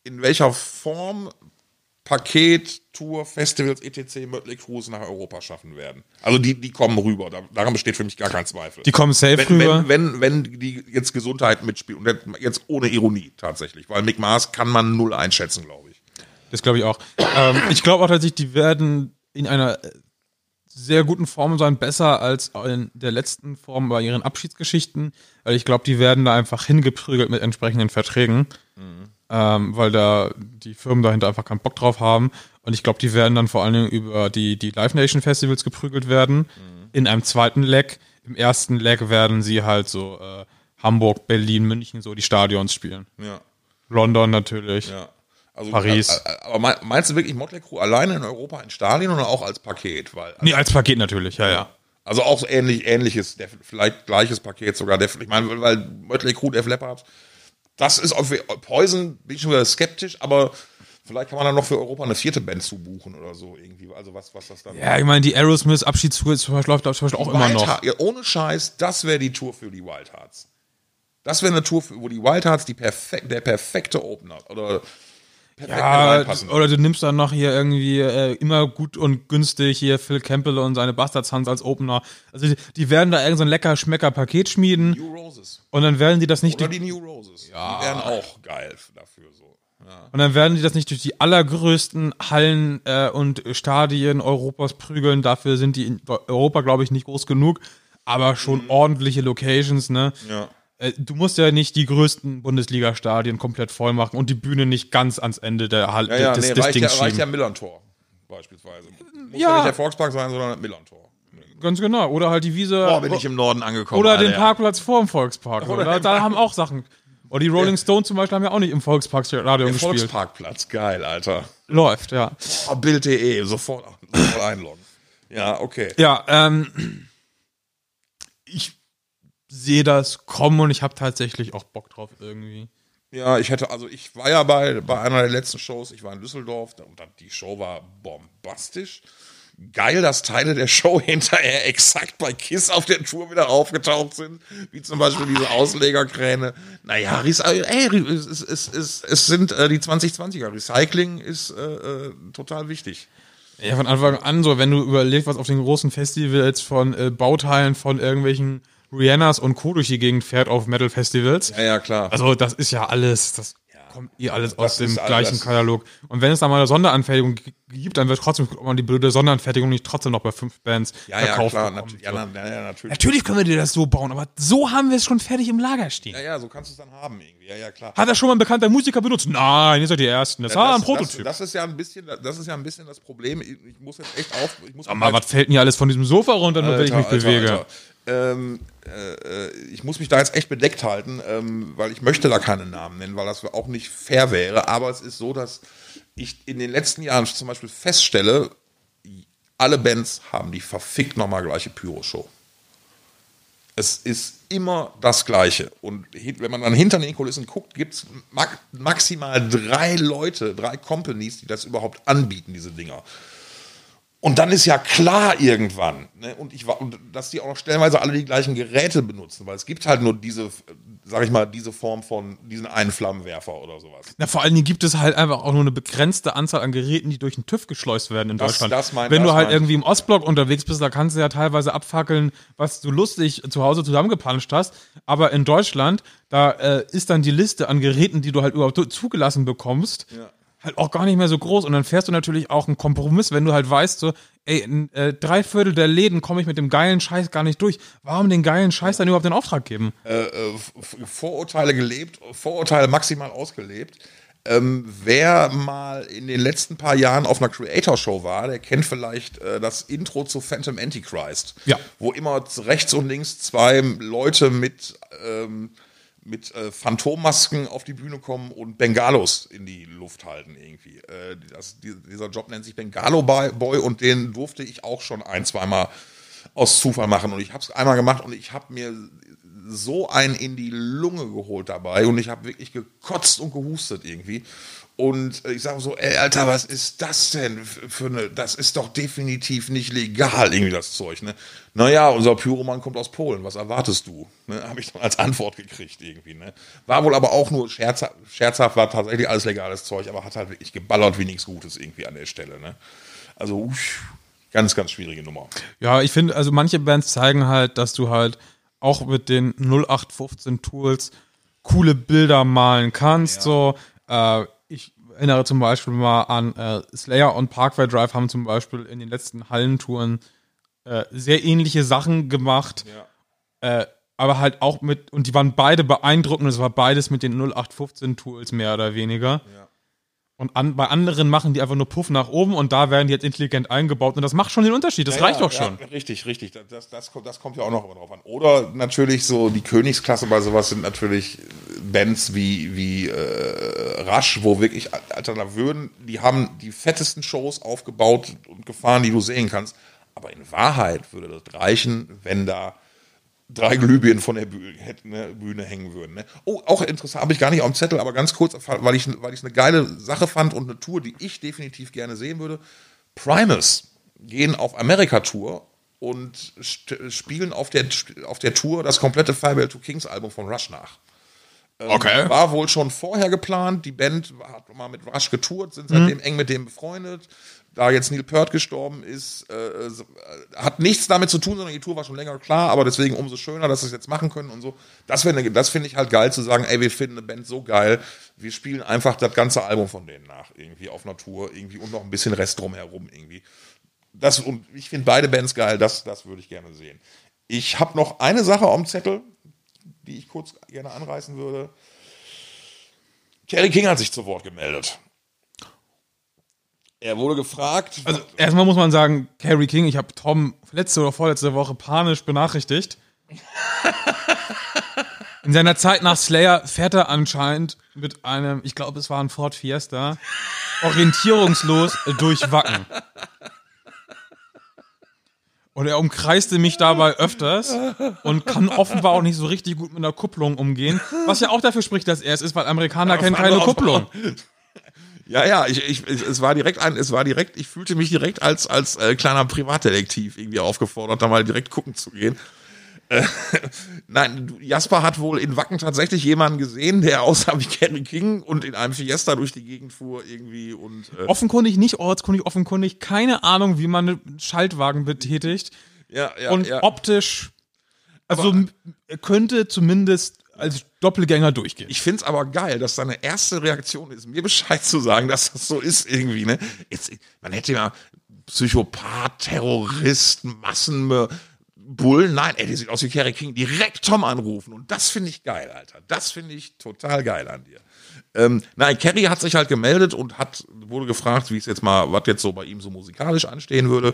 in welcher Form Paket, Tour, Festivals, etc. Mötley Cruise nach Europa schaffen werden? Also die, die kommen rüber, da, daran besteht für mich gar kein Zweifel. Die kommen safe wenn, rüber. wenn, wenn, wenn die jetzt Gesundheit mitspielt und jetzt ohne Ironie tatsächlich, weil Mick Mars kann man null einschätzen, glaube ich. Das glaube ich auch. ähm, ich glaube auch tatsächlich, die werden in einer sehr guten Form sein, besser als in der letzten Form bei ihren Abschiedsgeschichten. Weil ich glaube, die werden da einfach hingeprügelt mit entsprechenden Verträgen. Ähm, weil da die Firmen dahinter einfach keinen Bock drauf haben. Und ich glaube, die werden dann vor allen Dingen über die, die Live Nation Festivals geprügelt werden. In einem zweiten Leg. Im ersten Leg werden sie halt so äh, Hamburg, Berlin, München, so die Stadions spielen. Ja, London natürlich. ja. Also, Paris. äh, äh, Aber mein- meinst du wirklich Motley Crue alleine in Europa in Stadien oder auch als Paket? Weil, Nee, als Paket natürlich, ja, ja. Also auch so ähnlich, ähnliches, vielleicht gleiches Paket sogar. Def, ich meine, weil Mötley Crue, Def Leppard, das ist auf Poison, bin ich schon wieder skeptisch, aber vielleicht kann man dann noch für Europa eine vierte Band zubuchen oder so irgendwie. Also was, was das dann. Ja, ich meine, die Aerosmith Abschiedstour zum Beispiel, läuft zum Beispiel auch immer noch. Ja, ohne Scheiß, das wäre die Tour für die Wild Hearts. Das wäre eine Tour, für, wo die Wild Hearts die perfek der perfekte Opener oder perfekt Ja, oder du nimmst dann noch hier irgendwie äh, immer gut und günstig hier Phil Campbell und seine Bastard Sons als Opener. Also die, die werden da irgend so ein lecker Schmecker Paket schmieden New Roses. und dann werden die das nicht Oder durch, die New Roses. Die wären auch geil dafür so. Ja. und dann werden die das nicht durch die allergrößten Hallen äh, und Stadien Europas prügeln. Dafür sind die in Europa, glaube ich, nicht groß genug, aber schon ordentliche Locations, ne? ja. Äh, Du musst ja nicht die größten Bundesliga-Stadien komplett voll machen und die Bühne nicht ganz ans Ende der Halle Ja, ja, des, nee, des reicht, ja, Dings reicht schieben. ja Millantor beispielsweise. Muss Ja. ja nicht der Volkspark sein, sondern Millantor. Ganz genau. Oder halt die Wiese. Boah, bin ich im Norden angekommen. oder den Alter. Parkplatz vor dem Volkspark. Oder, da haben auch Sachen. Und die Rolling Stones zum Beispiel haben ja auch nicht im Volksparkstadion gespielt. Volksparkplatz, geil, Alter. Läuft, ja. Oh, Bild.de, sofort, sofort einloggen. Ja, okay. Ja, ähm, ich sehe das kommen und ich habe tatsächlich auch Bock drauf irgendwie. Ja, ich hätte, also ich war ja bei, bei einer der letzten Shows, ich war in Düsseldorf und dann, die Show war bombastisch. Geil, dass Teile der Show hinterher exakt bei Kiss auf der Tour wieder aufgetaucht sind, wie zum Beispiel diese Auslegerkräne. Naja, Ries- ey, es, es, es, es, es sind äh, die 2020er. Recycling ist äh, äh, total wichtig. Ja, von Anfang an so, wenn du überlegst, was auf den großen Festivals von äh, Bauteilen von irgendwelchen Rihannas und Co. durch die Gegend fährt auf Metal-Festivals. Ja, ja, klar. Also das ist ja alles, das kommt eh alles aus das dem alles- gleichen Katalog. Und wenn es da mal eine Sonderanfertigung gibt, dann wird trotzdem, ob man die blöde Sonderanfertigung nicht trotzdem noch bei fünf Bands ja, ja, verkauft klar. bekommt. Nat ja, na, na, ja, natürlich. Natürlich können wir dir das so bauen, aber so haben wir es schon fertig im Lager stehen. Ja, ja, so kannst du es dann haben irgendwie. Ja, ja, klar. Hat das schon mal ein bekannter Musiker benutzt? Nein, ihr seid die Ersten. Das war ein Prototyp. Das, das ist ja ein bisschen, das ist ja ein bisschen das Problem. Ich, ich muss jetzt echt auf. Ich muss mal, was fällt denn hier alles von diesem Sofa runter, nur wenn ich mich Alter, bewege? Alter. Ähm, äh, äh, ich muss mich da jetzt echt bedeckt halten, ähm, weil ich möchte da keine Namen nennen, weil das auch nicht fair wäre. Aber es ist so, dass ich in den letzten Jahren zum Beispiel feststelle, alle Bands haben die verfickt nochmal gleiche Pyro-Show. Es ist immer das Gleiche. Und wenn man dann hinter den Kulissen guckt, gibt es maximal drei Leute, drei Companies, die das überhaupt anbieten, diese Dinger. Und dann ist ja klar irgendwann, ne, und ich war, und dass die auch noch stellenweise alle die gleichen Geräte benutzen, weil es gibt halt nur diese, sag ich mal, diese Form von diesen einen Flammenwerfer oder sowas. Na, vor allen Dingen gibt es halt einfach auch nur eine begrenzte Anzahl an Geräten, die durch den TÜV geschleust werden in Das- Deutschland. das mein- Wenn das du halt irgendwie im Ostblock unterwegs bist, da kannst du ja teilweise abfackeln, was du lustig zu Hause zusammengepanscht hast. Aber in Deutschland, da äh, ist dann die Liste an Geräten, die du halt überhaupt zugelassen bekommst, halt auch gar nicht mehr so groß. Und dann fährst du natürlich auch einen Kompromiss, wenn du halt weißt, so, ey, in äh, drei Viertel der Läden komme ich mit dem geilen Scheiß gar nicht durch. Warum den geilen Scheiß dann überhaupt den Auftrag geben? Äh, F- Vorurteile gelebt, Vorurteile maximal ausgelebt. Ähm, wer mal in den letzten paar Jahren auf einer Creator-Show war, der kennt vielleicht äh, das Intro zu Phantom Antichrist. Ja. Wo immer rechts und links zwei Leute mit, ähm, mit äh, Phantommasken auf die Bühne kommen und Bengalos in die Luft halten irgendwie. Äh, das, die, dieser Job nennt sich Bengalo Boy und den durfte ich auch schon ein, zweimal aus Zufall machen. Und ich habe es einmal gemacht und ich habe mir so einen in die Lunge geholt dabei und ich habe wirklich gekotzt und gehustet irgendwie. Und ich sage so, ey, Alter, was ist das denn für eine, das ist doch definitiv nicht legal, irgendwie das Zeug, ne? Naja, unser Pyroman kommt aus Polen, was erwartest du? Ne? Habe ich dann als Antwort gekriegt irgendwie, ne? War wohl aber auch nur scherzhaft, scherzhaft, war tatsächlich alles legales Zeug, aber hat halt wirklich geballert wie nichts Gutes irgendwie an der Stelle, ne? Also, uff, ganz, ganz schwierige Nummer. Ja, ich finde, also manche Bands zeigen halt, dass du halt auch mit den 0815 Tools coole Bilder malen kannst. So, äh, erinnere zum Beispiel mal an äh, Slayer und Parkway Drive haben zum Beispiel in den letzten Hallentouren äh, sehr ähnliche Sachen gemacht. Äh, aber halt auch mit, und die waren beide beeindruckend, es war beides mit den 0815 Tools mehr oder weniger. Und an, bei anderen machen die einfach nur Puff nach oben und da werden die jetzt intelligent eingebaut und das macht schon den Unterschied. Das reicht ja, doch schon. Ja, richtig, richtig. Das, das, kommt, das kommt ja auch noch immer drauf an. Oder natürlich so die Königsklasse bei sowas sind natürlich Bands wie, wie äh, Rush, wo wirklich, Alter, da würden, die haben die fettesten Shows aufgebaut und gefahren, die du sehen kannst. Aber in Wahrheit würde das reichen, wenn da drei Glühbirnen von der Bühne, ne, Bühne hängen würden. Ne? Oh, auch interessant, habe ich gar nicht auf dem Zettel, aber ganz kurz, weil ich weil ich eine geile Sache fand und eine Tour, die ich definitiv gerne sehen würde. Primus gehen auf Amerika-Tour und spielen auf der, auf der Tour das komplette Farewell to Kings Album von Rush nach. Okay. War wohl schon vorher geplant. Die Band hat mal mit Rush getourt, sind seitdem eng mit dem befreundet. Da jetzt Neil Peart gestorben ist, äh, äh, hat nichts damit zu tun, sondern die Tour war schon länger klar, aber deswegen umso schöner, dass sie es jetzt machen können und so. Das, das finde ich halt geil zu sagen, ey, wir finden eine Band so geil, wir spielen einfach das ganze Album von denen nach, irgendwie auf einer Tour, irgendwie und noch ein bisschen Rest drumherum irgendwie. Das, und ich finde beide Bands geil, das, das würde ich gerne sehen. Ich habe noch eine Sache am Zettel, die ich kurz gerne anreißen würde. Kerry King hat sich zu Wort gemeldet. Er wurde gefragt. Also erstmal muss man sagen, Carrie King, ich habe Tom letzte oder vorletzte Woche panisch benachrichtigt. In seiner Zeit nach Slayer fährt er anscheinend mit einem, ich glaube, es war ein Ford Fiesta, orientierungslos durch Wacken. Und er umkreiste mich dabei öfters und kann offenbar auch nicht so richtig gut mit einer Kupplung umgehen. Was ja auch dafür spricht, dass er es ist, weil Amerikaner kennen keine Kupplung. Ja, ja, ich, ich, es war direkt ein, es war direkt, ich fühlte mich direkt als, als äh, kleiner Privatdetektiv irgendwie aufgefordert, da mal direkt gucken zu gehen. Äh, nein, Jasper hat wohl in Wacken tatsächlich jemanden gesehen, der aussah wie Kerry King und in einem Fiesta durch die Gegend fuhr irgendwie und äh, Offenkundig, nicht ortskundig, offenkundig, keine Ahnung, wie man einen Schaltwagen betätigt. ja, ja, und ja. optisch, also m- er könnte zumindest als Doppelgänger durchgehen. Ich find's aber geil, dass seine erste Reaktion ist, mir Bescheid zu sagen, dass das so ist irgendwie, ne? Jetzt, man hätte ja Psychopath, Terrorist, Massenmörder, Bull, nein, ey, der sieht aus wie Kerry King, direkt Tom anrufen und das finde ich geil, Alter. Das finde ich total geil an dir. Ähm, nein, Kerry hat sich halt gemeldet und hat, wurde gefragt, wie es jetzt mal, was jetzt so bei ihm so musikalisch anstehen würde.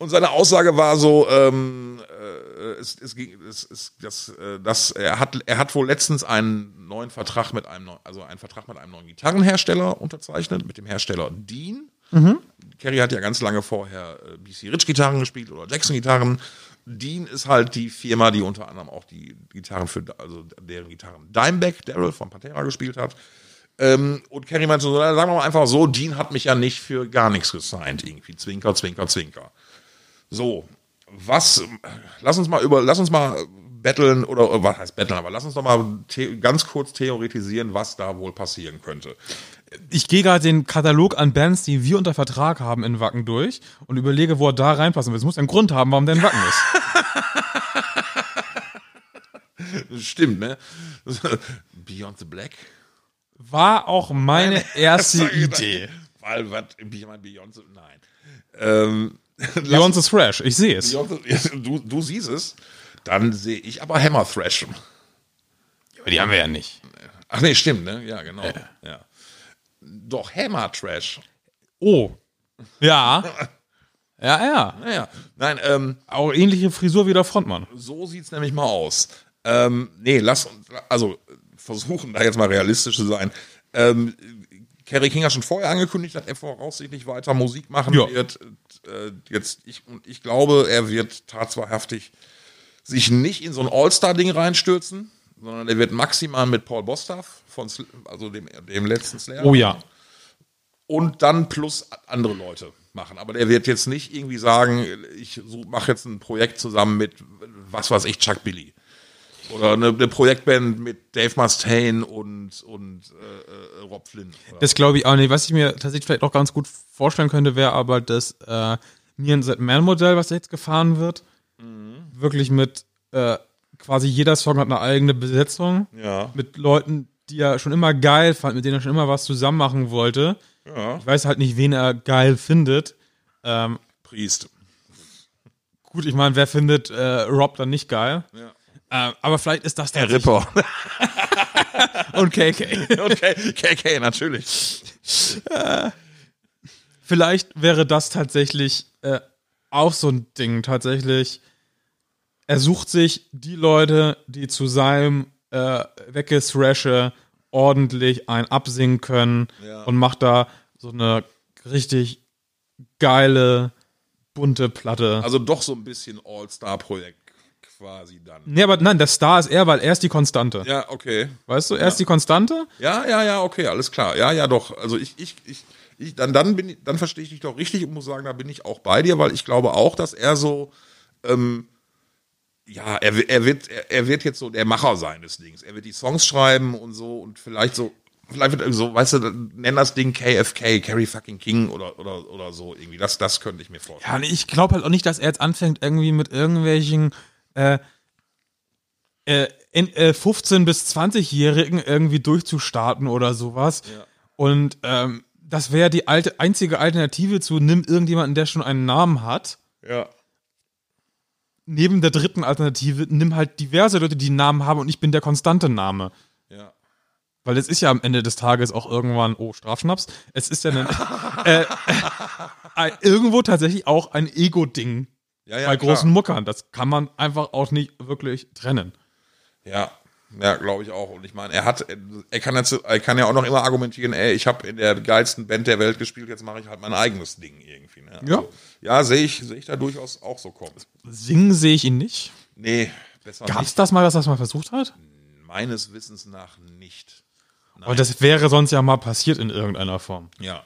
Und seine Aussage war so, ähm, äh, es, es ging, es, es, das, äh, das, er hat, er hat wohl letztens einen neuen Vertrag mit einem, also einen Vertrag mit einem neuen Gitarrenhersteller unterzeichnet, mit dem Hersteller Dean. Kerry hat ja ganz lange vorher äh, BC Rich Gitarren gespielt oder Jackson Gitarren. Dean ist halt die Firma, die unter anderem auch die Gitarren für, also deren Gitarren Dimebag, Daryl von Pantera gespielt hat. Ähm, und Kerry meinte so, sagen wir mal einfach so, Dean hat mich ja nicht für gar nichts gesigned, irgendwie. Zwinker, zwinker, zwinker. So, was, lass uns mal über, lass uns mal betteln oder, oder was heißt betteln, aber lass uns doch mal ganz kurz theoretisieren, was da wohl passieren könnte. Ich gehe gerade den Katalog an Bands, die wir unter Vertrag haben in Wacken durch und überlege, wo er da reinpassen will. Es muss einen Grund haben, warum der in Wacken ist. Stimmt, ne? Beyond the Black. War auch meine erste Idee. Weil, was, Beyond the, nein. Ähm, Beyond the Thrash, ich sehe es. Du, du siehst es, dann sehe ich aber Hammer Thrash. Aber die haben wir ja nicht. Ach nee, stimmt, ne? Ja, genau. Ja. Doch, Hammer Trash. Oh. Ja. Ja, ja. Naja, nein, ähm, Auch ähnliche Frisur wie der Frontmann. so sieht's nämlich mal aus. Ähm, nee, lass uns, also versuchen da jetzt mal realistisch zu sein. Ähm, Kerry King hat schon vorher angekündigt, dass er voraussichtlich weiter Musik machen Ja. wird. Äh, jetzt, ich, und ich glaube, er wird tatsächlich sich nicht in so ein All-Star-Ding reinstürzen, sondern er wird maximal mit Paul Bostaff, von, Sl- also dem, dem letzten Slayer, Oh ja. und dann plus andere Leute machen. Aber der wird jetzt nicht irgendwie sagen, ich mache jetzt ein Projekt zusammen mit, was weiß ich, Chuck Billy. Oder eine, eine Projektband mit Dave Mustaine und, und äh, äh, Rob Flynn. Oder? Das glaube ich auch nicht. Was ich mir tatsächlich vielleicht auch ganz gut vorstellen könnte, wäre aber das äh, Neon Z Man Modell, was jetzt gefahren wird. Wirklich mit äh, quasi jeder Song hat eine eigene Besetzung. Ja. Mit Leuten, die er schon immer geil fand, mit denen er schon immer was zusammen machen wollte. Ja. Ich weiß halt nicht, wen er geil findet. Ähm, Priest. gut, ich meine, wer findet äh, Rob dann nicht geil? Ja. Äh, aber vielleicht ist das Der Ripper. Und KK. okay, KK, natürlich. Vielleicht wäre das tatsächlich äh, auch so ein Ding. Tatsächlich, er sucht sich die Leute, die zu seinem äh, Weggethrashe ordentlich ein absingen können Ja. und macht da so eine richtig geile, bunte Platte. Also doch so ein bisschen All-Star-Projekt quasi dann. nee, aber nein, der Star ist er, weil er ist die Konstante. Ja, okay. Weißt du, er ist die Konstante. Ja, ja, ja, okay, alles klar. Ja, ja, doch. Also ich, ich, ich, ich dann, dann bin ich, dann verstehe ich dich doch richtig und muss sagen, da bin ich auch bei dir, weil ich glaube auch, dass er so, ähm, ja, er, er wird, er, er wird jetzt so der Macher sein des Dings. Er wird die Songs schreiben und so und vielleicht so, vielleicht wird er so, weißt du, nenn das Ding KFK, Carrie fucking King oder, oder, oder so irgendwie. Das, das könnte ich mir vorstellen. Ja, ich glaube halt auch nicht, dass er jetzt anfängt, irgendwie mit irgendwelchen äh, äh, in, äh, 15- bis 20-Jährigen irgendwie durchzustarten oder sowas. Und ähm, das wäre die alte, einzige Alternative zu nimm irgendjemanden, der schon einen Namen hat. Ja. Neben der dritten Alternative nimm halt diverse Leute, die einen Namen haben und ich bin der konstante Name. Ja. Weil es ist ja am Ende des Tages auch irgendwann, oh, Strafschnaps. Es ist ja ein, äh, äh, irgendwo tatsächlich auch ein Ego-Ding Ja, ja, bei klar. großen Muckern. Das kann man einfach auch nicht wirklich trennen. Ja. Ja, glaube ich auch. Und ich meine, er hat, er kann, jetzt, er kann ja auch noch immer argumentieren, ey, ich habe in der geilsten Band der Welt gespielt, jetzt mache ich halt mein eigenes Ding irgendwie. Ne? Ja. Also, ja, sehe ich, sehe ich da durchaus auch so kommen. Singen sehe ich ihn nicht. Nee, besser Gab es nicht. das mal, dass er das mal versucht hat? Meines Wissens nach nicht. Aber das wäre sonst ja mal passiert in irgendeiner Form. Ja.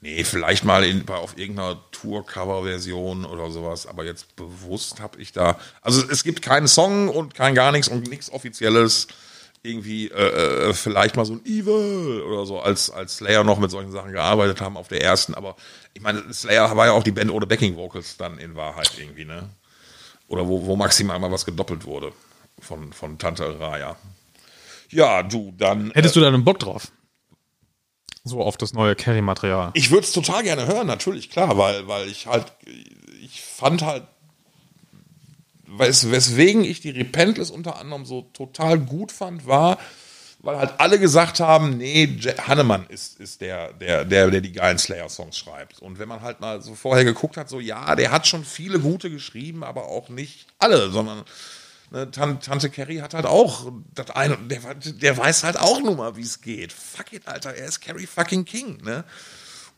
Nee, vielleicht mal in, auf irgendeiner Tour-Cover-Version oder sowas, aber jetzt bewusst habe ich da. Also es gibt keinen Song und kein gar nichts und nichts Offizielles. Irgendwie äh, äh, vielleicht mal so ein Evil oder so, als, als Slayer noch mit solchen Sachen gearbeitet haben auf der ersten, aber ich meine, Slayer war ja auch die Band ohne Backing Vocals dann in Wahrheit irgendwie, ne? Oder wo, wo maximal mal was gedoppelt wurde von, von Tante Raya. Ja, du, dann. Hättest du da einen Bock drauf? So auf das neue Carry-Material. Ich würde es total gerne hören, natürlich, klar, weil, weil ich halt, ich fand halt, wes, weswegen ich die Repentless unter anderem so total gut fand, war, weil halt alle gesagt haben, nee, Hannemann ist, ist der, der, der, der die geilen Slayer-Songs schreibt. Und wenn man halt mal so vorher geguckt hat, so ja, der hat schon viele gute geschrieben, aber auch nicht alle, sondern ne, Tan Tante Carrie hat halt auch das eine, der, der weiß halt auch nun mal, wie es geht. Fuck it, Alter, er ist Carrie fucking King, ne?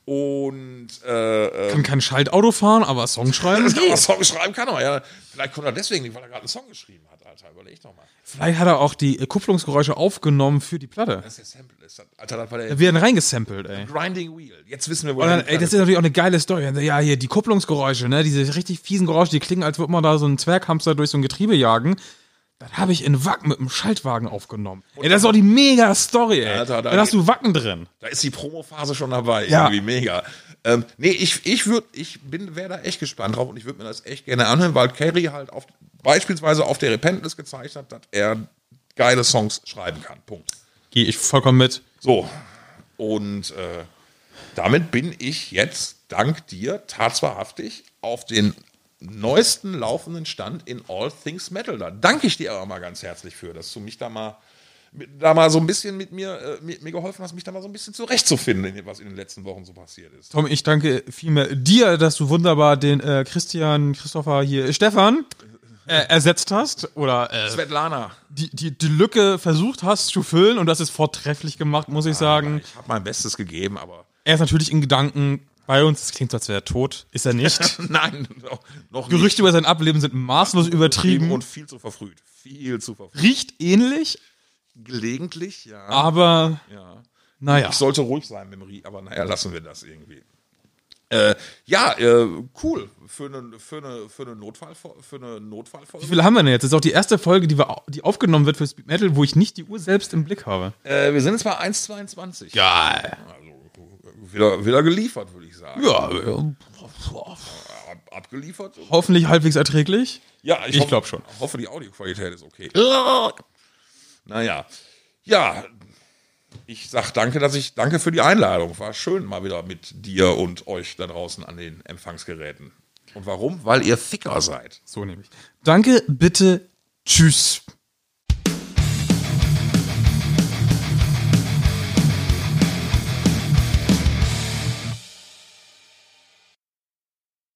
Und äh, äh, Kann kein Schaltauto fahren, aber Song schreiben aber. Song schreiben kann er, ja. Vielleicht kommt er deswegen nicht, weil er gerade einen Song geschrieben hat, Alter. Überleg doch mal. Vielleicht hat er auch die äh, Kupplungsgeräusche aufgenommen für die Platte. Das ist Sample. Ist das, Alter, das war der Da werden reingesampelt, ey. Grinding Wheel. Jetzt wissen wir, wo Und dann, ey, das ist natürlich auch eine geile Story. Ja, hier, die Kupplungsgeräusche, ne? Diese richtig fiesen Geräusche, die klingen, als würde man da so einen Zwerghamster durch so ein Getriebe jagen. Das habe ich in Wacken mit einem Schaltwagen aufgenommen. Ey, das ist auch die mega Story, ey. Alter, da dann hast du Wacken drin. Da ist die Promophase schon dabei. Ja. Irgendwie mega. Ähm, nee, ich, ich würde, ich bin, wäre da echt gespannt drauf und ich würde mir das echt gerne anhören, weil Carrie halt auf, beispielsweise auf der Repentless gezeigt hat, dass er geile Songs schreiben kann. Punkt. Gehe ich vollkommen mit. So. Und äh, damit bin ich jetzt, dank dir, tatsächlich auf den neuesten laufenden Stand in All Things Metal. Da danke ich dir aber mal ganz herzlich für, dass du mich da mal, da mal so ein bisschen mit mir, äh, mit, mir geholfen hast, mich da mal so ein bisschen zurechtzufinden, in- was in den letzten Wochen so passiert ist. Tom, ich danke vielmehr dir, dass du wunderbar den äh, Christian, Christopher hier, äh, Stefan äh, ersetzt hast oder äh, Svetlana. die, die, die Lücke versucht hast zu füllen und das ist vortrefflich gemacht, muss ich sagen. Ich habe mein Bestes gegeben, aber Er ist natürlich in Gedanken bei uns. Es klingt so, als wäre er tot. Ist er nicht. nein, noch, noch Gerüchte über sein Ableben sind maßlos nicht. übertrieben. und viel zu verfrüht. Viel zu verfrüht. Riecht ähnlich, Gelegentlich, ja. aber ja. naja. Ich sollte ruhig sein, Memory, aber naja, lassen wir das irgendwie. Äh, ja, äh, cool. Für eine, für eine, für eine, Notfall, für eine Notfallfolge. Wie viele haben wir denn jetzt? Das ist auch die erste Folge, die, wir, die aufgenommen wird für Speed Metal, wo ich nicht die Uhr selbst im Blick habe. Äh, wir sind jetzt bei 1,22. Geil. Also, wieder, wieder geliefert, würde ich sagen. Ja, Ab, abgeliefert. hoffentlich halbwegs erträglich. Ja, Ich hoffe- glaub schon. hoffe, die Audioqualität ist okay. Naja. Ja, ich sag danke, dass ich, danke für die Einladung. War schön mal wieder mit dir und euch da draußen an den Empfangsgeräten. Und warum? Weil ihr Ficker seid. So nämlich. Danke, bitte, tschüss.